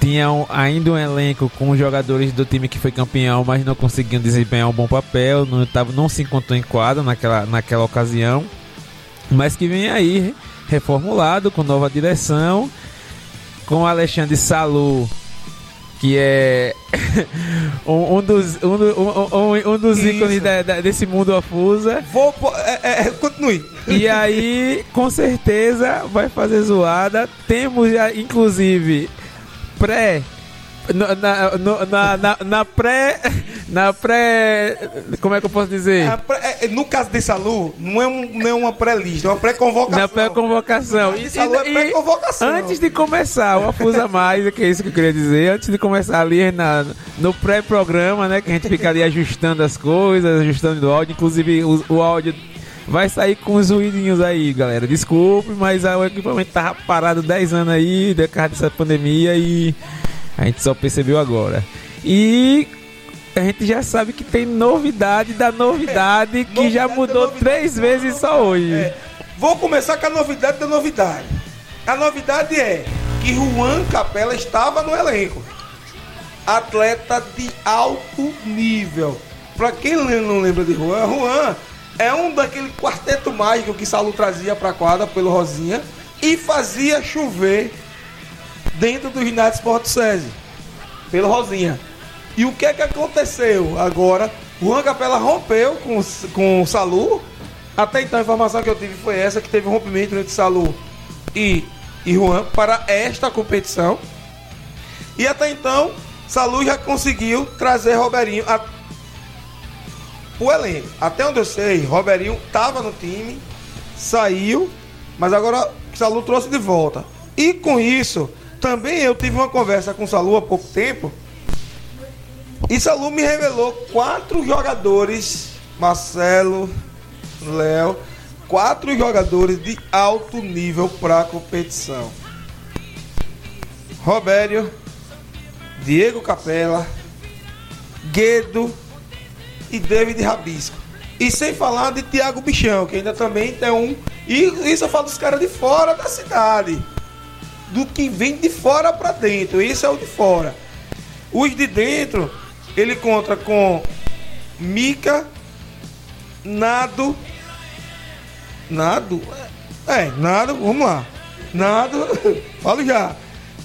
tinha um- ainda um elenco com jogadores do time que foi campeão, mas não conseguiam desempenhar um bom papel, não, tava, não se encontrou em quadra naquela, naquela ocasião. Mas que vem aí reformulado, com nova direção, com Alexandre Salu, que é um, um dos, um, um, um- dos Isso. ícones da- da- desse mundo afusa. Vou. po- É, é, continue. E aí, com certeza, vai fazer zoada. Temos já, inclusive, pré. Na, na, na, na pré. Na pré. Como é que eu posso dizer? Pré- é, no caso de Salu, não é, um, não é uma pré-lista, é uma pré-convocação. Na pré-convocação. De Salu é pré-convocação. antes de começar, o Afusa Mais, que é isso que eu queria dizer, antes de começar ali na, no pré-programa, né? Que a gente fica ali ajustando as coisas, ajustando o áudio, inclusive o, o áudio vai sair com os ruidinhos aí, galera. Desculpe, mas ah, o equipamento tava parado 10 anos aí, de causa dessa pandemia e a gente só percebeu agora. E a gente já sabe que tem novidade da novidade que já novidade da mudou três vezes só hoje. É, vou começar com a novidade da novidade. A novidade é que Juan Capela estava no elenco. Atleta de alto nível. Pra quem não lembra de Juan, Juan é um daquele quarteto mágico que Salu trazia pra quadra pelo Rosinha e fazia chover dentro do ginásio Esporte SESI. Pelo Rosinha. E o que é que aconteceu agora? O Juan Capela rompeu com, com o Salu. Até então a informação que eu tive foi essa, que teve um rompimento entre Salu e, e Juan para esta competição. E até então, Salu já conseguiu trazer Roberinho a, o elenco. Até onde eu sei, Roberinho estava no time, saiu, mas agora Salu trouxe de volta. E com isso, também eu tive uma conversa com Salu há pouco tempo. E Salu me revelou quatro jogadores, Marcelo, Léo, quatro jogadores de alto nível para a competição. Robério, Diego Capella, Guedo e David Rabisco. E sem falar de Thiago Bichão, que ainda também tem um. E isso eu falo dos caras de fora da cidade. Do que vem de fora para dentro. Esse é o de fora. Os de dentro, ele conta com Mica, Nado. Nado? É, Nado, vamos lá. Nado, falo já.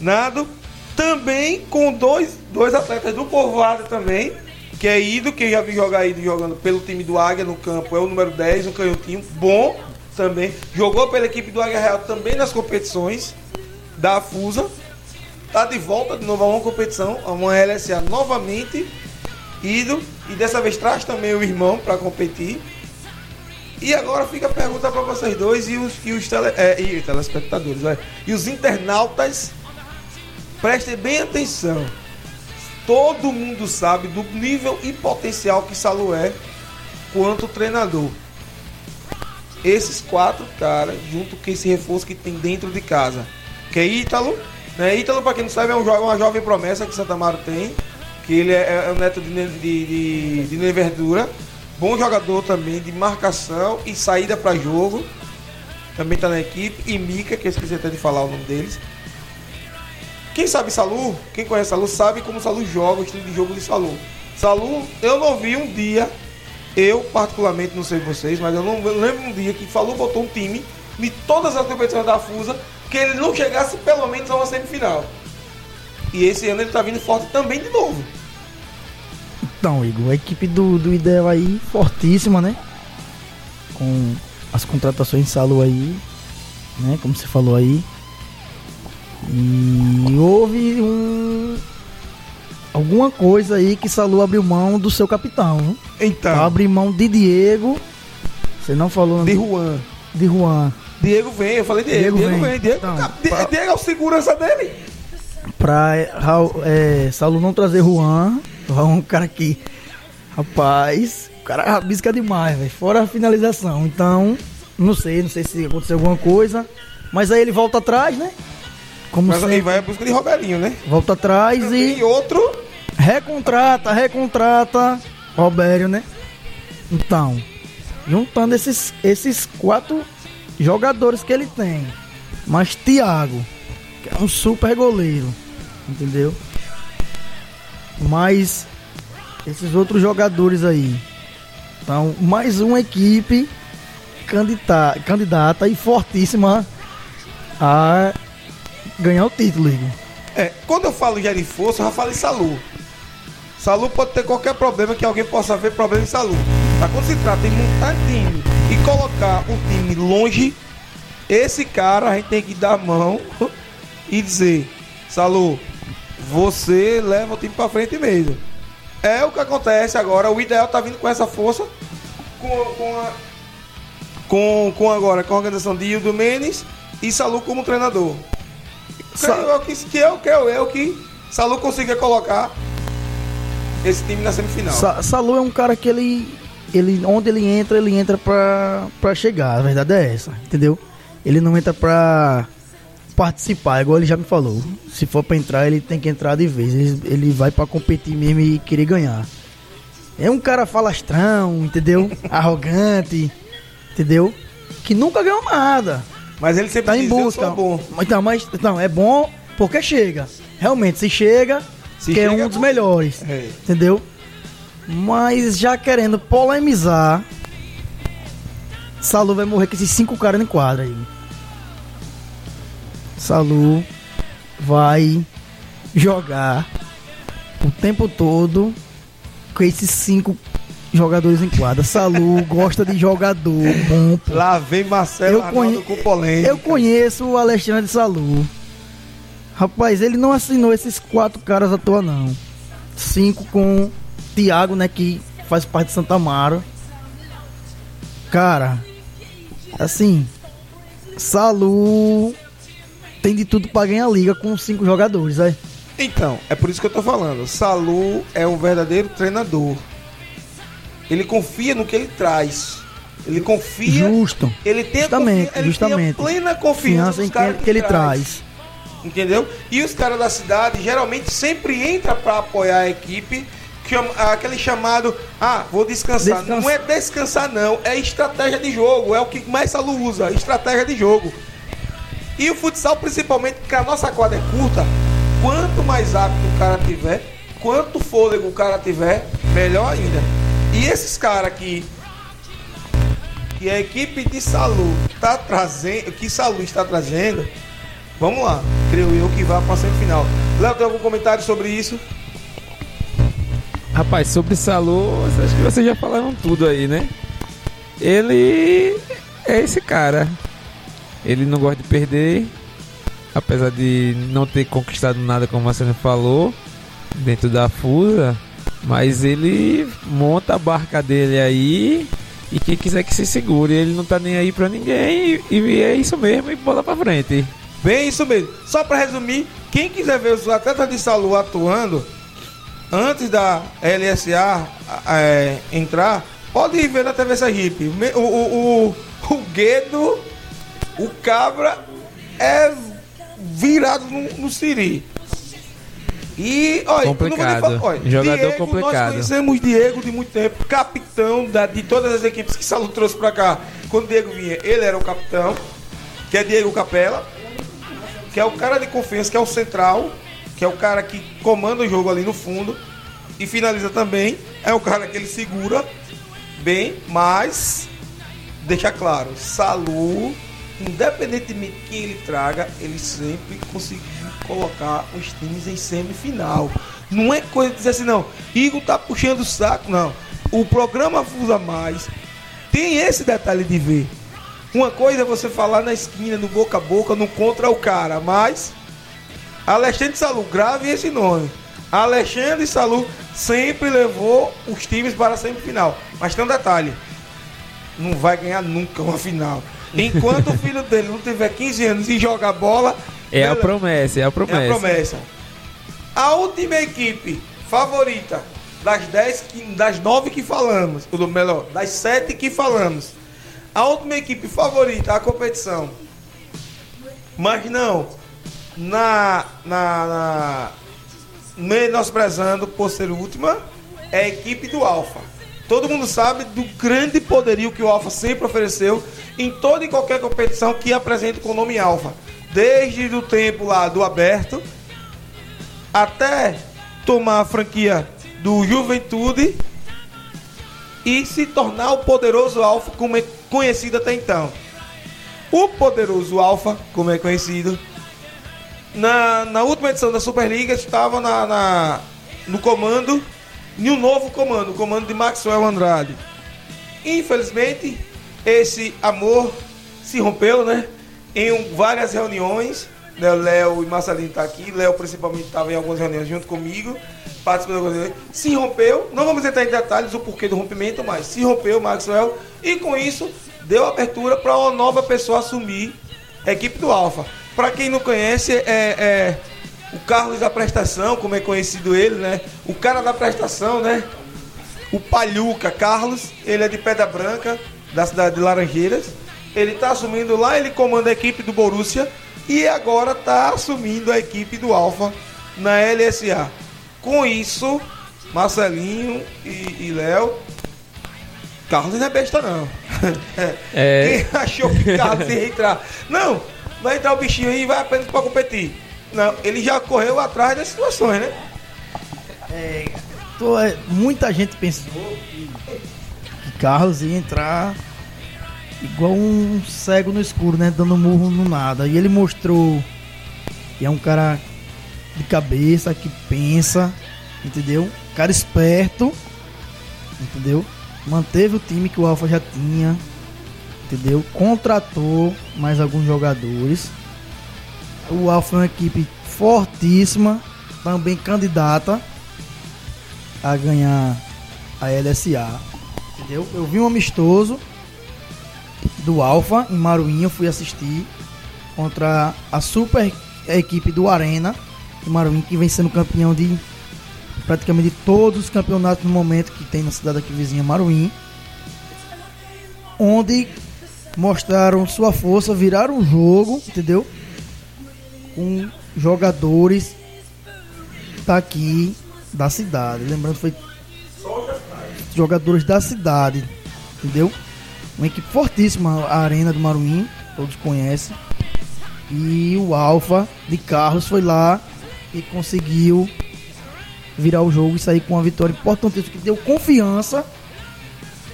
Nado, também com dois, dois atletas do Povoado também, que é Ido, que eu já vi jogar Ido jogando pelo time do Águia no campo, é o número 10, um canhotinho bom também. Jogou pela equipe do Águia Real também nas competições da FUSA. Tá de volta de novo a uma competição, a uma LSA novamente. Ido, e dessa vez traz também o irmão para competir. E agora fica a pergunta para vocês dois e os, e os tele, é, e telespectadores, e os internautas. Prestem bem atenção. Todo mundo sabe do nível e potencial que Salu é quanto treinador. Esses quatro caras, junto com esse reforço que tem dentro de casa, que é Ítalo. Né? Ítalo, para quem não sabe, é um jo uma jovem promessa que Santa Mara tem. Que ele é, é o neto de, de, de, de Neverdura. Bom jogador também de marcação e saída para jogo. Também está na equipe. E Mica, que eu esqueci até de falar o nome deles. Quem sabe Salu, quem conhece Salu, sabe como Salu joga, o estilo de jogo de Salu. Salu, eu não vi um dia, eu particularmente, não sei vocês, mas eu não lembro um dia que Salu botou um time de todas as competições da FUSA que ele não chegasse pelo menos a uma semifinal. E esse ano ele tá vindo forte também de novo. Então, Igor, a equipe do, do Ideal aí, fortíssima, né? Com as contratações de Salu aí, né? Como você falou aí. E houve um. Alguma coisa aí que Salu abriu mão do seu capitão. Viu? Então, Abre mão de Diego. Você não falou de Juan. de Juan. Diego vem, eu falei Diego. Diego Diego, vem. vem. Diego, Então, Di- pa- Diego é o segurança dele. Pra Raul- é, Salu não trazer Juan. Juan é um cara que. Rapaz, o cara rabisca demais, velho. Fora a finalização. Então, não sei, não sei se aconteceu alguma coisa. Mas aí ele volta atrás, né? Como Mas aí sempre, vai a busca de Roberinho, né? volta atrás e. E outro, Recontrata, recontrata Robério, né? Então, juntando esses, esses quatro jogadores que ele tem, mas Thiago, que é um super goleiro, entendeu? Mas esses outros jogadores aí. Então, mais uma equipe candidata, candidata e fortíssima a ganhar o título, Igor. É, quando eu falo de força, eu já falei Salu. Salu pode ter qualquer problema que alguém possa ver problema em Salu. Mas quando se trata em montar time colocar o time longe, esse cara a gente tem que dar a mão e dizer, Salu, você leva o time pra frente mesmo. É o que acontece agora. O ideal tá vindo com essa força, com, com a. Com, com agora, com a organização de Hildo Menes e Salu como treinador. Sa- eu que, que eu creio eu que Salu consiga colocar esse time na semifinal. Sa Salu é um cara que ele, ele. Onde ele entra, ele entra pra, pra chegar. A verdade é essa, entendeu? Ele não entra pra participar, igual ele já me falou. Se for pra entrar, ele tem que entrar de vez. Ele, ele vai pra competir mesmo e querer ganhar. É um cara falastrão, entendeu? Arrogante, entendeu? Que nunca ganhou nada. Mas ele sempre Tá em diz, eu busca. sou bom. Então, mas não, é bom porque chega. Realmente, se chega, Se que é chega, um é dos bom. melhores. É. Entendeu? Mas já querendo polemizar, Salu vai morrer com esses cinco caras em quadra aí. Salu vai jogar o tempo todo com esses cinco jogadores em quadra. Salu gosta de jogador bom. Lá vem Marcelo Eu conhe- com polêmica. Eu conheço o Alexandre Salu. Rapaz, ele não assinou esses quatro caras à toa, não. Cinco com Thiago, né, que faz parte de Santa Amaro. Cara, assim, Salu tem de tudo pra ganhar a liga com cinco jogadores, é. Então, é por isso que eu tô falando. Salu é um verdadeiro treinador. Ele confia no que ele traz. Ele confia. Justo. Ele tem Justamente, confi- ele justamente. tem plena confiança nos em caras que, que ele traz. Entendeu? E os caras da cidade geralmente sempre entram pra apoiar a equipe. Aquele chamado, ah, vou descansar. Descansa. Não é descansar, não. É estratégia de jogo. É o que mais Salu usa. Estratégia de jogo. E o futsal, principalmente, porque a nossa quadra é curta, quanto mais rápido o cara tiver, quanto fôlego o cara tiver, melhor ainda. E esses caras aqui, que a equipe de Salu tá trazendo, que Salu está trazendo, vamos lá, creio eu que vai para a semifinal. Léo, tem algum comentário sobre isso? Rapaz, sobre Salu, acho que vocês já falaram tudo aí, né? Ele é esse cara. Ele não gosta de perder, apesar de não ter conquistado nada, como você falou, dentro da Fusa. Mas ele monta a barca dele aí e quem quiser que se segure. Ele não tá nem aí pra ninguém e, e é isso mesmo e bola pra frente. Bem, isso mesmo. Só para resumir, quem quiser ver os atletas de Salu atuando antes da LSA é, entrar, pode ir ver na TV Sergipe. O, o, o, o Guedo, o Cabra é virado no, no Siri. E, olha, Complicado. falar- olha, Jogador Diego, complicado. Nós conhecemos Diego de muito tempo, capitão da- de todas as equipes que Salu trouxe pra cá. Quando Diego vinha, ele era o capitão, que é Diego Capela que é o cara de confiança, que é o central, que é o cara que comanda o jogo ali no fundo e finaliza também. É o cara que ele segura bem, mas deixa claro, Salu, independentemente de quem ele traga, ele sempre conseguiu colocar os times em semifinal. Não é coisa de dizer assim, não. Igor tá puxando o saco, não. O programa Fusa Mais tem esse detalhe de ver. Uma coisa é você falar na esquina, no boca a boca, no contra o cara, mas Alexandre Salu, grave esse nome. Alexandre Salu sempre levou os times para a semifinal. Mas tem um detalhe: não vai ganhar nunca uma final. Enquanto o filho dele não tiver 15 anos e jogar bola, É a promessa, é a promessa. É a promessa. A última equipe favorita das 10, que- das 9 que falamos, ou melhor, das 7 que falamos. A última equipe favorita da competição. Mas não na, na, na menosprezando por ser última, é a equipe do Alfa. Todo mundo sabe do grande poderio que o Alfa sempre ofereceu em toda e qualquer competição que apresenta com o nome Alfa. Desde o tempo lá do aberto até tomar a franquia do Juventude e se tornar o poderoso Alfa como é conhecido até então. O poderoso Alfa, como é conhecido, na, na última edição da Superliga estava na, na- no comando, em um novo comando, o comando de Maxwell Andrade. Infelizmente, esse amor se rompeu, né? Em várias reuniões, né? Léo e Marcelinho tá aqui, Léo principalmente estava em algumas reuniões junto comigo, participando de algumas reuniões. Se rompeu, não vamos entrar em detalhes o porquê do rompimento, mas se rompeu Maxwell e com isso deu abertura para uma nova pessoa assumir a equipe do Alfa. Para quem não conhece, é, é o Carlos da prestação, como é conhecido ele, né? O cara da prestação, né? O Palhuca Carlos, ele é de Pedra Branca, da cidade de Laranjeiras. Ele tá assumindo lá, ele comanda a equipe do Borussia e agora tá assumindo a equipe do Alfa na LSA. Com isso, Marcelinho e, e Léo, Carlos não é besta não. É. Quem achou que Carlos ia entrar? Não, vai entrar o bichinho aí e vai apenas para competir. Não, ele já correu atrás das situações, né? Tô, é, muita gente pensou que, que Carlos ia entrar igual um cego no escuro, né? Dando murro no nada. E ele mostrou que é um cara de cabeça, que pensa, entendeu? Cara esperto, entendeu? Manteve o time que o Alfa já tinha, entendeu? Contratou mais alguns jogadores. O Alfa é uma equipe fortíssima, também candidata a ganhar a LSA, entendeu? Eu vi um amistoso do Alfa em Maruim, eu fui assistir contra a super equipe do Arena de Maruim, que vem sendo campeão de praticamente todos os campeonatos no momento que tem na cidade aqui vizinha Maruim, onde mostraram sua força, viraram o jogo, entendeu? Com jogadores daqui da cidade. Lembrando foi jogadores da cidade, entendeu? Uma equipe fortíssima, a Arena do Maruim, todos conhecem. E o Alfa de Carlos foi lá e conseguiu virar o jogo e sair com uma vitória importantíssima que deu confiança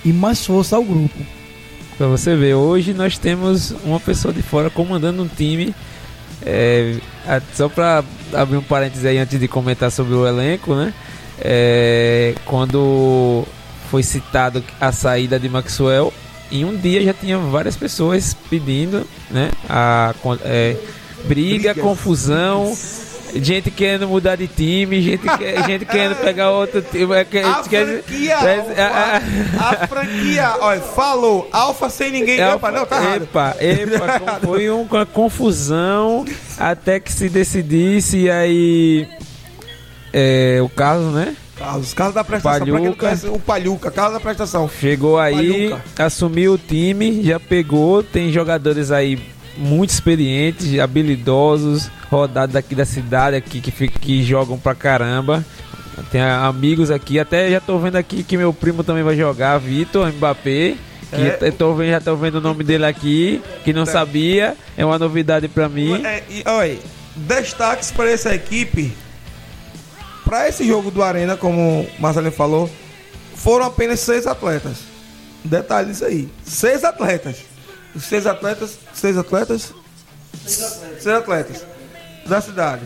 e mais força ao grupo. Pra você ver, hoje nós temos uma pessoa de fora comandando um time. É, só pra abrir um parênteses aí antes de comentar sobre o elenco, né? É, quando foi citado a saída de Maxwell, em um dia já tinha várias pessoas pedindo, né? A, é, briga, Brigas. confusão. Gente querendo mudar de time, gente, que- gente querendo pegar outro time. é que- A franquia é- Alfa, a franquia, olha, falou, Alfa sem ninguém. É, Epa, não, tá errado. Epa, epa, com- foi um- uma confusão até que se decidisse e aí é, o Carlos, né? Carlos, Carlos da prestação, Palhuca. conhece, o Palhuca, Carlos da prestação. Chegou aí, Palhuca. assumiu o time, já pegou, tem jogadores aí muito experientes, habilidosos, rodados daqui da cidade aqui que, que jogam pra caramba. Tem amigos aqui, até já tô vendo aqui que meu primo também vai jogar, Vitor Mbappé. Que É. eu tô vendo, já tô vendo o nome dele aqui, que não sabia, é uma novidade pra mim. É, e, olha, destaques para essa equipe. Para esse jogo do Arena, como o Marcelinho falou, foram apenas seis atletas. Detalhe disso aí. Seis atletas. Os Seis atletas. Seis atletas? Seis atletas. Da cidade.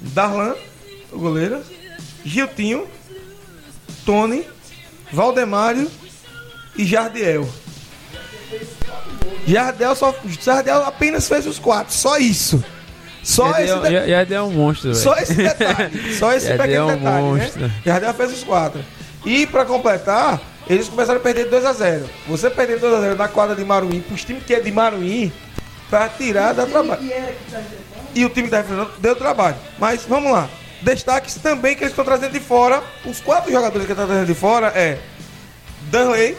Darlan, o goleiro. Giltinho. Tony. Valdemário. E Jardiel. Jardel, só, Jardel apenas fez os quatro. Só isso. Só já, esse já, já deu um monstro, velho. Só esse detalhe. Só esse Já pequeno deu um detalhe, monstro. né? Jardel fez os quatro. E pra completar, eles começaram a perder 2x0. Você perder 2x0 na quadra de Maruim, pros times que é de Maruim, pra tirar dá trabalho. E o time que tá enfrentando deu trabalho. Mas vamos lá. Destaques também que eles estão trazendo de fora. Os quatro jogadores que estão trazendo de fora é Danley,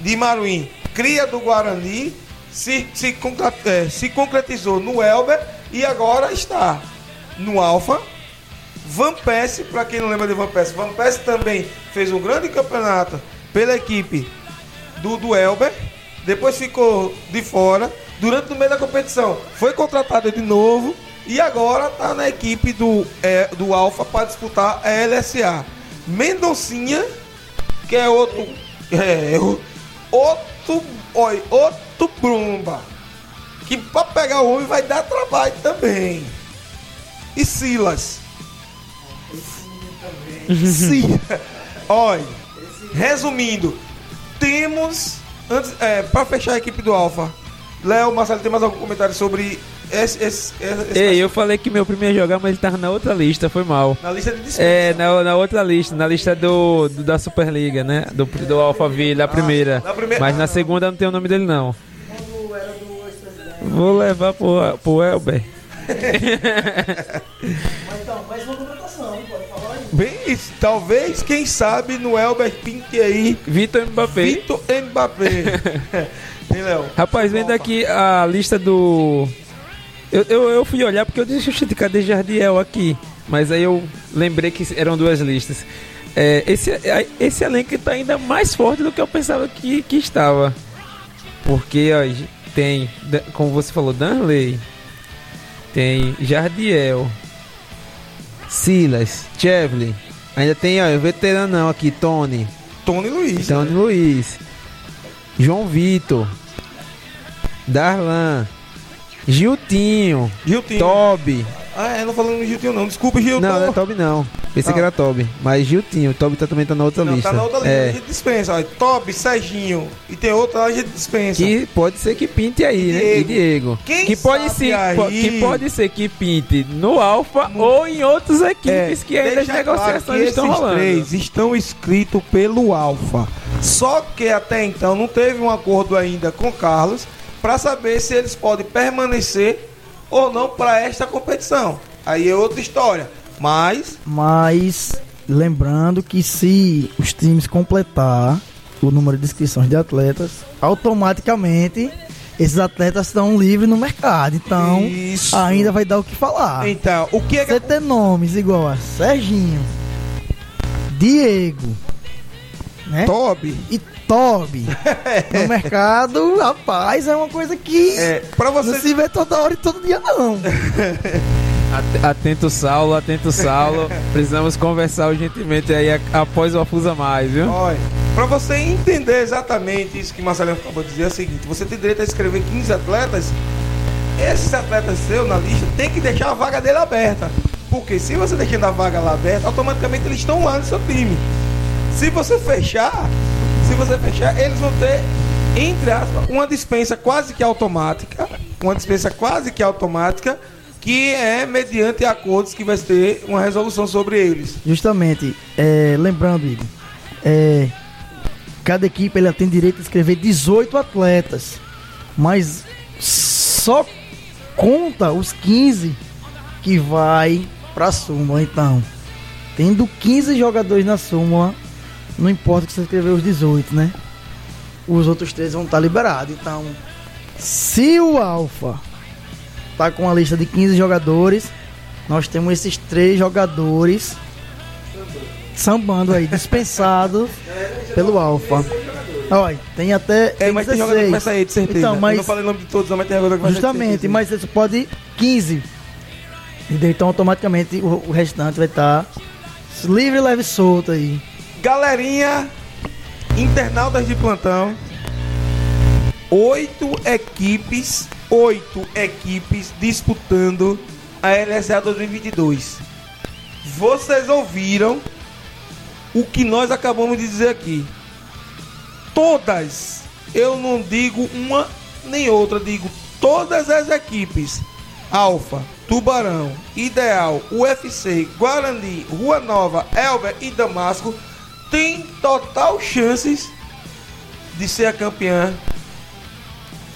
de Maruim, cria do Guarani, se, se, é, se concretizou no Elber e agora está no Alfa. Van Persie, para quem não lembra de Van Persie, Van Persie também fez um grande campeonato pela equipe do, do Elber, depois ficou de fora, durante o meio da competição foi contratado de novo e agora está na equipe do, é, do Alfa para disputar a LSA. Mendoncinha, que é outro. É, o- outro. Oi, outro Brumba. Que pra pegar o homem vai dar trabalho também. E Silas. Sim. Olha, resumindo, temos. Antes, é, pra fechar a equipe do Alfa, Léo, Marcelo, tem mais algum comentário sobre esse. esse, esse- Ei, eu falei que meu primo ia jogar, mas ele tava na outra lista, foi mal. na lista de dispensa. É, na, na outra lista, na lista do, do- da Superliga, né? Do, do Alphaville, da primeira. na primeira- Mas na segunda não tem o nome dele, não. Vou levar pro, pro Elber. Mas então, mais uma Bem, isso, talvez, quem sabe, no Elber Pink aí, Vitor Mbappé. Vitor Mbappé. Hein, Léo? Rapaz, vendo aqui a lista do. Eu, eu, eu fui olhar porque eu disse, "Oxente, cadê Jardiel aqui? Mas aí eu lembrei que eram duas listas. É, esse, esse elenco está ainda mais forte do que eu pensava que, que estava. Porque ó, tem, como você falou, Danley, tem Jardiel, Silas, Chevley, ainda tem ó, o veteranão aqui, Tony, Tony Luiz. Tony Luiz, João Vitor, Darlan, Giltinho, Giltinho. Toby, Ah, é, não falando do Giltinho não. Desculpa, Gilton. Não, não é Toby não. Pensei Não. que era Toby. Mas Giltinho, Toby tá, também tá na outra Não, lista. tá na outra lista, a É, gente dispensa. Ó, Top, Serginho. E tem outra lá, a gente dispensa. que pode ser que pinte aí, né? E Diego. Diego. Quem que pode ser, aí? que pode ser que pinte no Alfa No- ou em outras É, equipes que ainda as claro negociações que estão esses rolando. três estão escritos pelo Alfa. Só que até então não teve um acordo ainda com o Carlos para saber se eles podem permanecer ou não para esta competição. Aí é outra história. Mas Mas lembrando que se os times completar o número de inscrições de atletas, automaticamente esses atletas estão livres no mercado. Então Isso. ainda vai dar o que falar. então, o que é que Você ter nomes igual a Serginho, Diego, né? Toby E Toby no mercado, rapaz, é uma coisa que é não você se vê toda hora e todo dia, não. At- Atento Saulo, atento Saulo. Precisamos conversar urgentemente aí após o Afusa Mais, viu? Olha, pra você entender exatamente isso que Marcelinho acabou de dizer, é o seguinte: você tem direito a escrever 15 atletas, esses atletas seus na lista tem que deixar a vaga dele aberta. Porque se você deixando a vaga lá aberta, automaticamente eles estão lá no seu time. Se você fechar, se você fechar, eles vão ter, entre aspas, uma dispensa quase que automática. Uma dispensa quase que automática, que é mediante acordos que vai ter uma resolução sobre eles. Justamente, é, lembrando, Igor, é, cada equipe ela tem direito a escrever 18 atletas, mas só conta os 15 que vai pra súmula. Então, tendo 15 jogadores na súmula, não importa que você escrever os 18, né? Os outros três vão estar liberados. Então, se o Alfa tá com a lista de 15 jogadores, nós temos esses três jogadores sambando aí, dispensado pelo Alfa. Olha, tem até. É, mas tem jogador que vai 16. sair, de certeza. Então, Eu mas- não falei o nome de todos, mas tem jogador que vai Justamente, mas você pode 15. Entendeu? Então automaticamente o, o restante vai estar livre, leve e solto aí. Galerinha, internautas de plantão. Oito equipes, oito equipes disputando a LSA 2022. Vocês ouviram o que nós acabamos de dizer aqui. Todas, eu não digo uma nem outra, digo todas as equipes. Alfa, Tubarão, Ideal, UFC, Guarani, Rua Nova, Elber e Damasco têm total chances de ser a campeã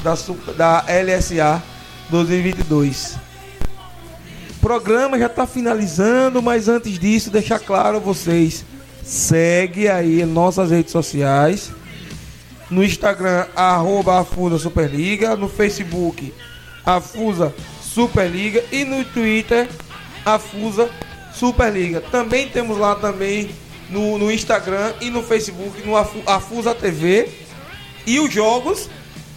da, da LSA 2022. O programa já está finalizando, mas antes disso, deixar claro a vocês: segue aí nossas redes sociais. No Instagram, arroba Afusa Superliga. No Facebook, Afusa Superliga. E no Twitter, Afusa Superliga. Também temos lá também no, no Instagram e no Facebook, no Afu- Afusa TV. E os jogos,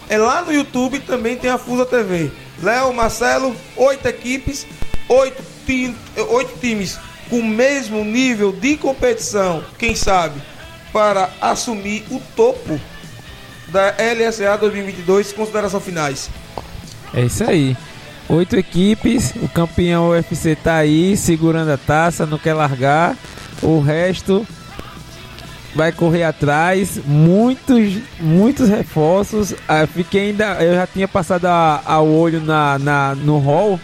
é lá no YouTube também tem a Fusa TV. Léo, Marcelo, oito equipes, oito, ti- oito times com o mesmo nível de competição, quem sabe, para assumir o topo da LSA 2022, consideração finais. É isso aí. Oito equipes, o campeão UFC tá aí, segurando a taça, não quer largar. O resto vai correr atrás. Muitos, muitos reforços. Ah, fiquei ainda. Eu já tinha passado a, a olho na, na, no hall.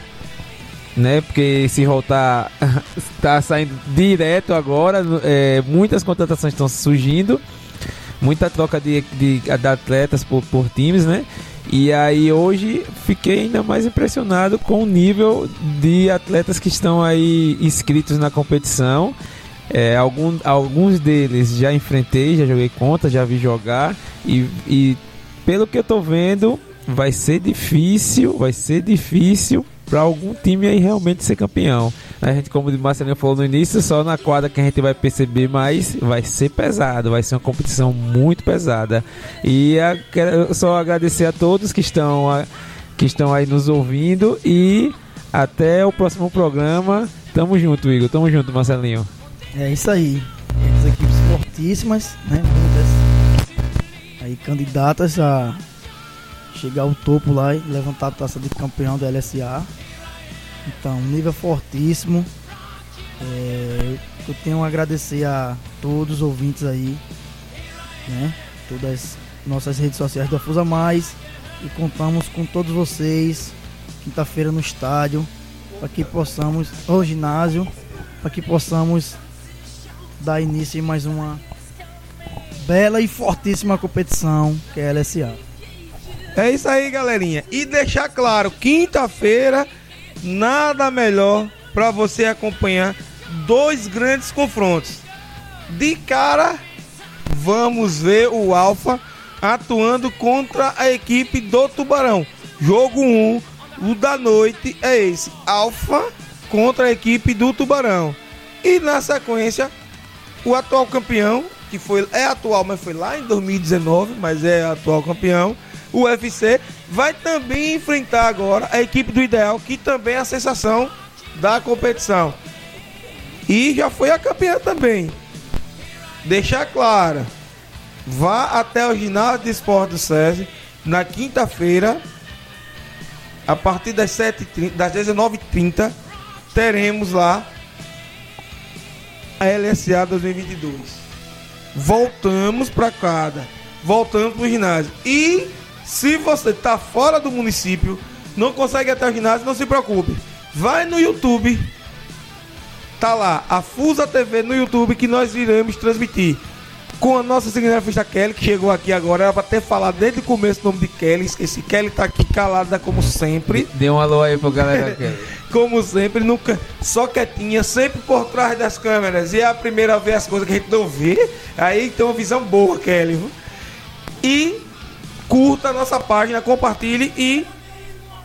Né, porque esse rol tá, tá saindo direto agora. é, muitas contratações estão surgindo. Muita troca de, de, de atletas por, por times, né? E aí hoje fiquei ainda mais impressionado com o nível de atletas que estão aí inscritos na competição. É, algum, alguns deles já enfrentei, já joguei contra, já vi jogar e, e pelo que eu tô vendo vai ser difícil, vai ser difícil para algum time aí realmente ser campeão. A gente, como o Marcelinho falou no início, só na quadra que a gente vai perceber, mas vai ser pesado, vai ser uma competição muito pesada. E a, quero só agradecer a todos que estão, a- que estão aí nos ouvindo e até o próximo programa. Tamo junto, Igor. Tamo junto, Marcelinho. É isso aí. As equipes fortíssimas, né? Muitas aí candidatas a chegar ao topo lá e levantar a taça de campeão da LSA. Então, nível fortíssimo. É, eu tenho a agradecer a todos os ouvintes aí, né? Todas as nossas redes sociais do Afusa Mais. E contamos com todos vocês, quinta-feira no estádio, para que possamos, o ginásio, para que possamos dar início em mais uma bela e fortíssima competição que é a LSA. É isso aí, galerinha. E deixar claro, quinta-feira, nada melhor para você acompanhar dois grandes confrontos. De cara, vamos ver o Alfa atuando contra a equipe do Tubarão. Jogo 1, o da noite é esse: Alfa contra a equipe do Tubarão. E na sequência, o atual campeão, que foi é atual, mas foi lá em 2019, mas é atual campeão, o UFC, vai também enfrentar agora a equipe do Ideal, que também é a sensação da competição. E já foi a campeã também. Deixar claro, vá até o ginásio de esporte do SESI na quinta-feira, a partir das, 7 das 19h30, teremos lá a LSA 2022. Voltamos para cada, voltamos para o ginásio. E se você está fora do município, não consegue até o ginásio, não se preocupe. Vai no YouTube. Tá lá, a Fusa TV no YouTube que nós iremos transmitir. Com a nossa cinegrafista Kelly, que chegou aqui agora, era pra ter falado desde o começo o nome de Kelly. Esqueci, Kelly tá aqui calada como sempre. Dê um alô aí pro galera Kelly. como sempre, nunca só quietinha, sempre por trás das câmeras. E é a primeira vez as coisas que a gente não vê. Aí tem uma visão boa, Kelly. E curta a nossa página, compartilhe e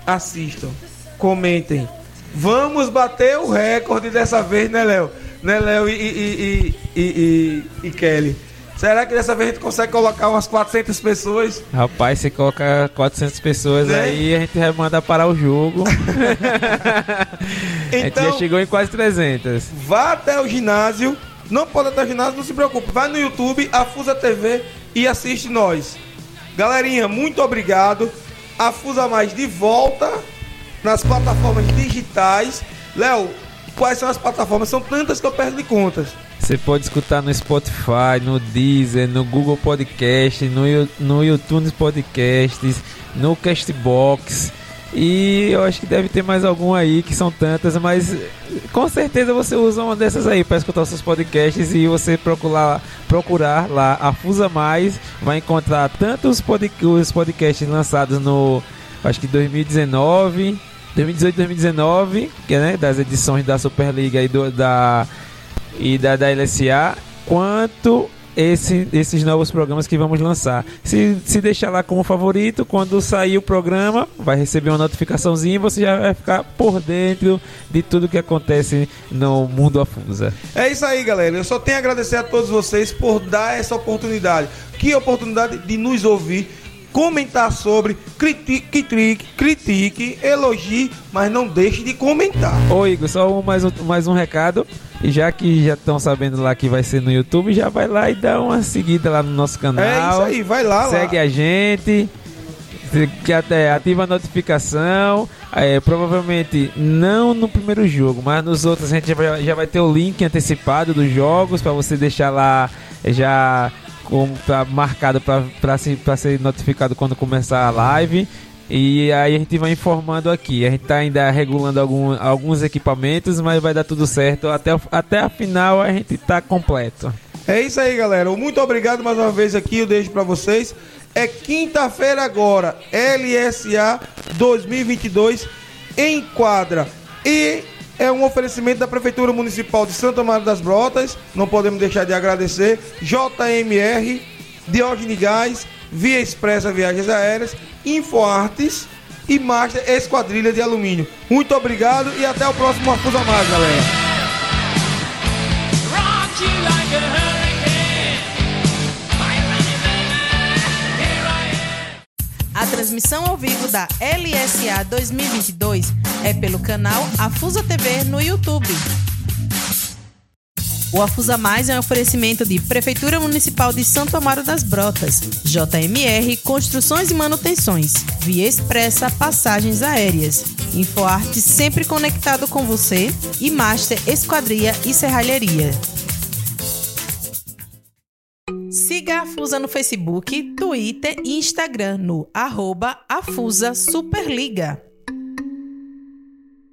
assistam. Comentem. Vamos bater o recorde dessa vez, né, Léo? Né, Léo e, e, e, e, e Kelly? Será que dessa vez a gente consegue colocar umas 400 pessoas? Rapaz, se colocar 400 pessoas né? aí, a gente vai mandar parar o jogo. então, a gente já então, chegou em quase 300. Vá até o ginásio. Não pode até o ginásio, não se preocupe. Vai no YouTube, Afusa TV e assiste nós. Galerinha, muito obrigado. Afusa Mais de volta nas plataformas digitais. Léo, quais são as plataformas? São tantas que eu perdo de contas. Você pode escutar no Spotify, no Deezer, no Google Podcast, no, no YouTube Podcasts, no Castbox. E eu acho que deve ter mais algum aí, que são tantas, mas com certeza você usa uma dessas aí para escutar os seus podcasts e você procurar, procurar lá a Fusa Mais, vai encontrar tanto os, pod, os podcasts lançados no, acho que 2019, 2018, 2019, que é né, das edições da Superliga e do, da e da, da LSA, quanto esse, esses novos programas que vamos lançar. Se, se deixar lá como favorito, quando sair o programa, vai receber uma notificaçãozinha e você já vai ficar por dentro de tudo que acontece no mundo afusa. É isso aí, galera. Eu só tenho a agradecer a todos vocês por dar essa oportunidade. Que oportunidade de nos ouvir comentar sobre, critique, critique, critique, elogie, mas não deixe de comentar. Ô Igor, só um, mais, um, mais um recado. E já que já estão sabendo lá que vai ser no YouTube, já vai lá e dá uma seguida lá no nosso canal. É isso aí, vai lá. Segue lá. a gente. Que até ativa a notificação. É, provavelmente não no primeiro jogo, mas nos outros a gente já vai, já vai ter o link antecipado dos jogos para você deixar lá já como tá marcado para ser, notificado quando começar a live. E aí a gente vai informando aqui. A gente está ainda regulando algum, alguns equipamentos, mas vai dar tudo certo. Até, até a final a gente está completo. É isso aí, galera. Muito obrigado mais uma vez aqui. Eu deixo para vocês. É quinta-feira agora, LSA 2022 em quadra. E é um oferecimento da Prefeitura Municipal de Santa Maria das Brotas. Não podemos deixar de agradecer. JMR, Diógenes Gás, Via Expressa Viagens Aéreas, Infoartes e Master Esquadrilha de Alumínio. Muito obrigado e até o próximo Afusa Mais, galera. A transmissão ao vivo da LSA 2022 é pelo canal Afusa TV no YouTube. O Afusa Mais é um oferecimento de Prefeitura Municipal de Santo Amaro das Brotas, JMR Construções e Manutenções, Via Expressa Passagens Aéreas, InfoArte sempre conectado com você e Master Esquadria e Serralheria. Siga a Afusa no Facebook, Twitter e Instagram no arroba Afusa Superliga.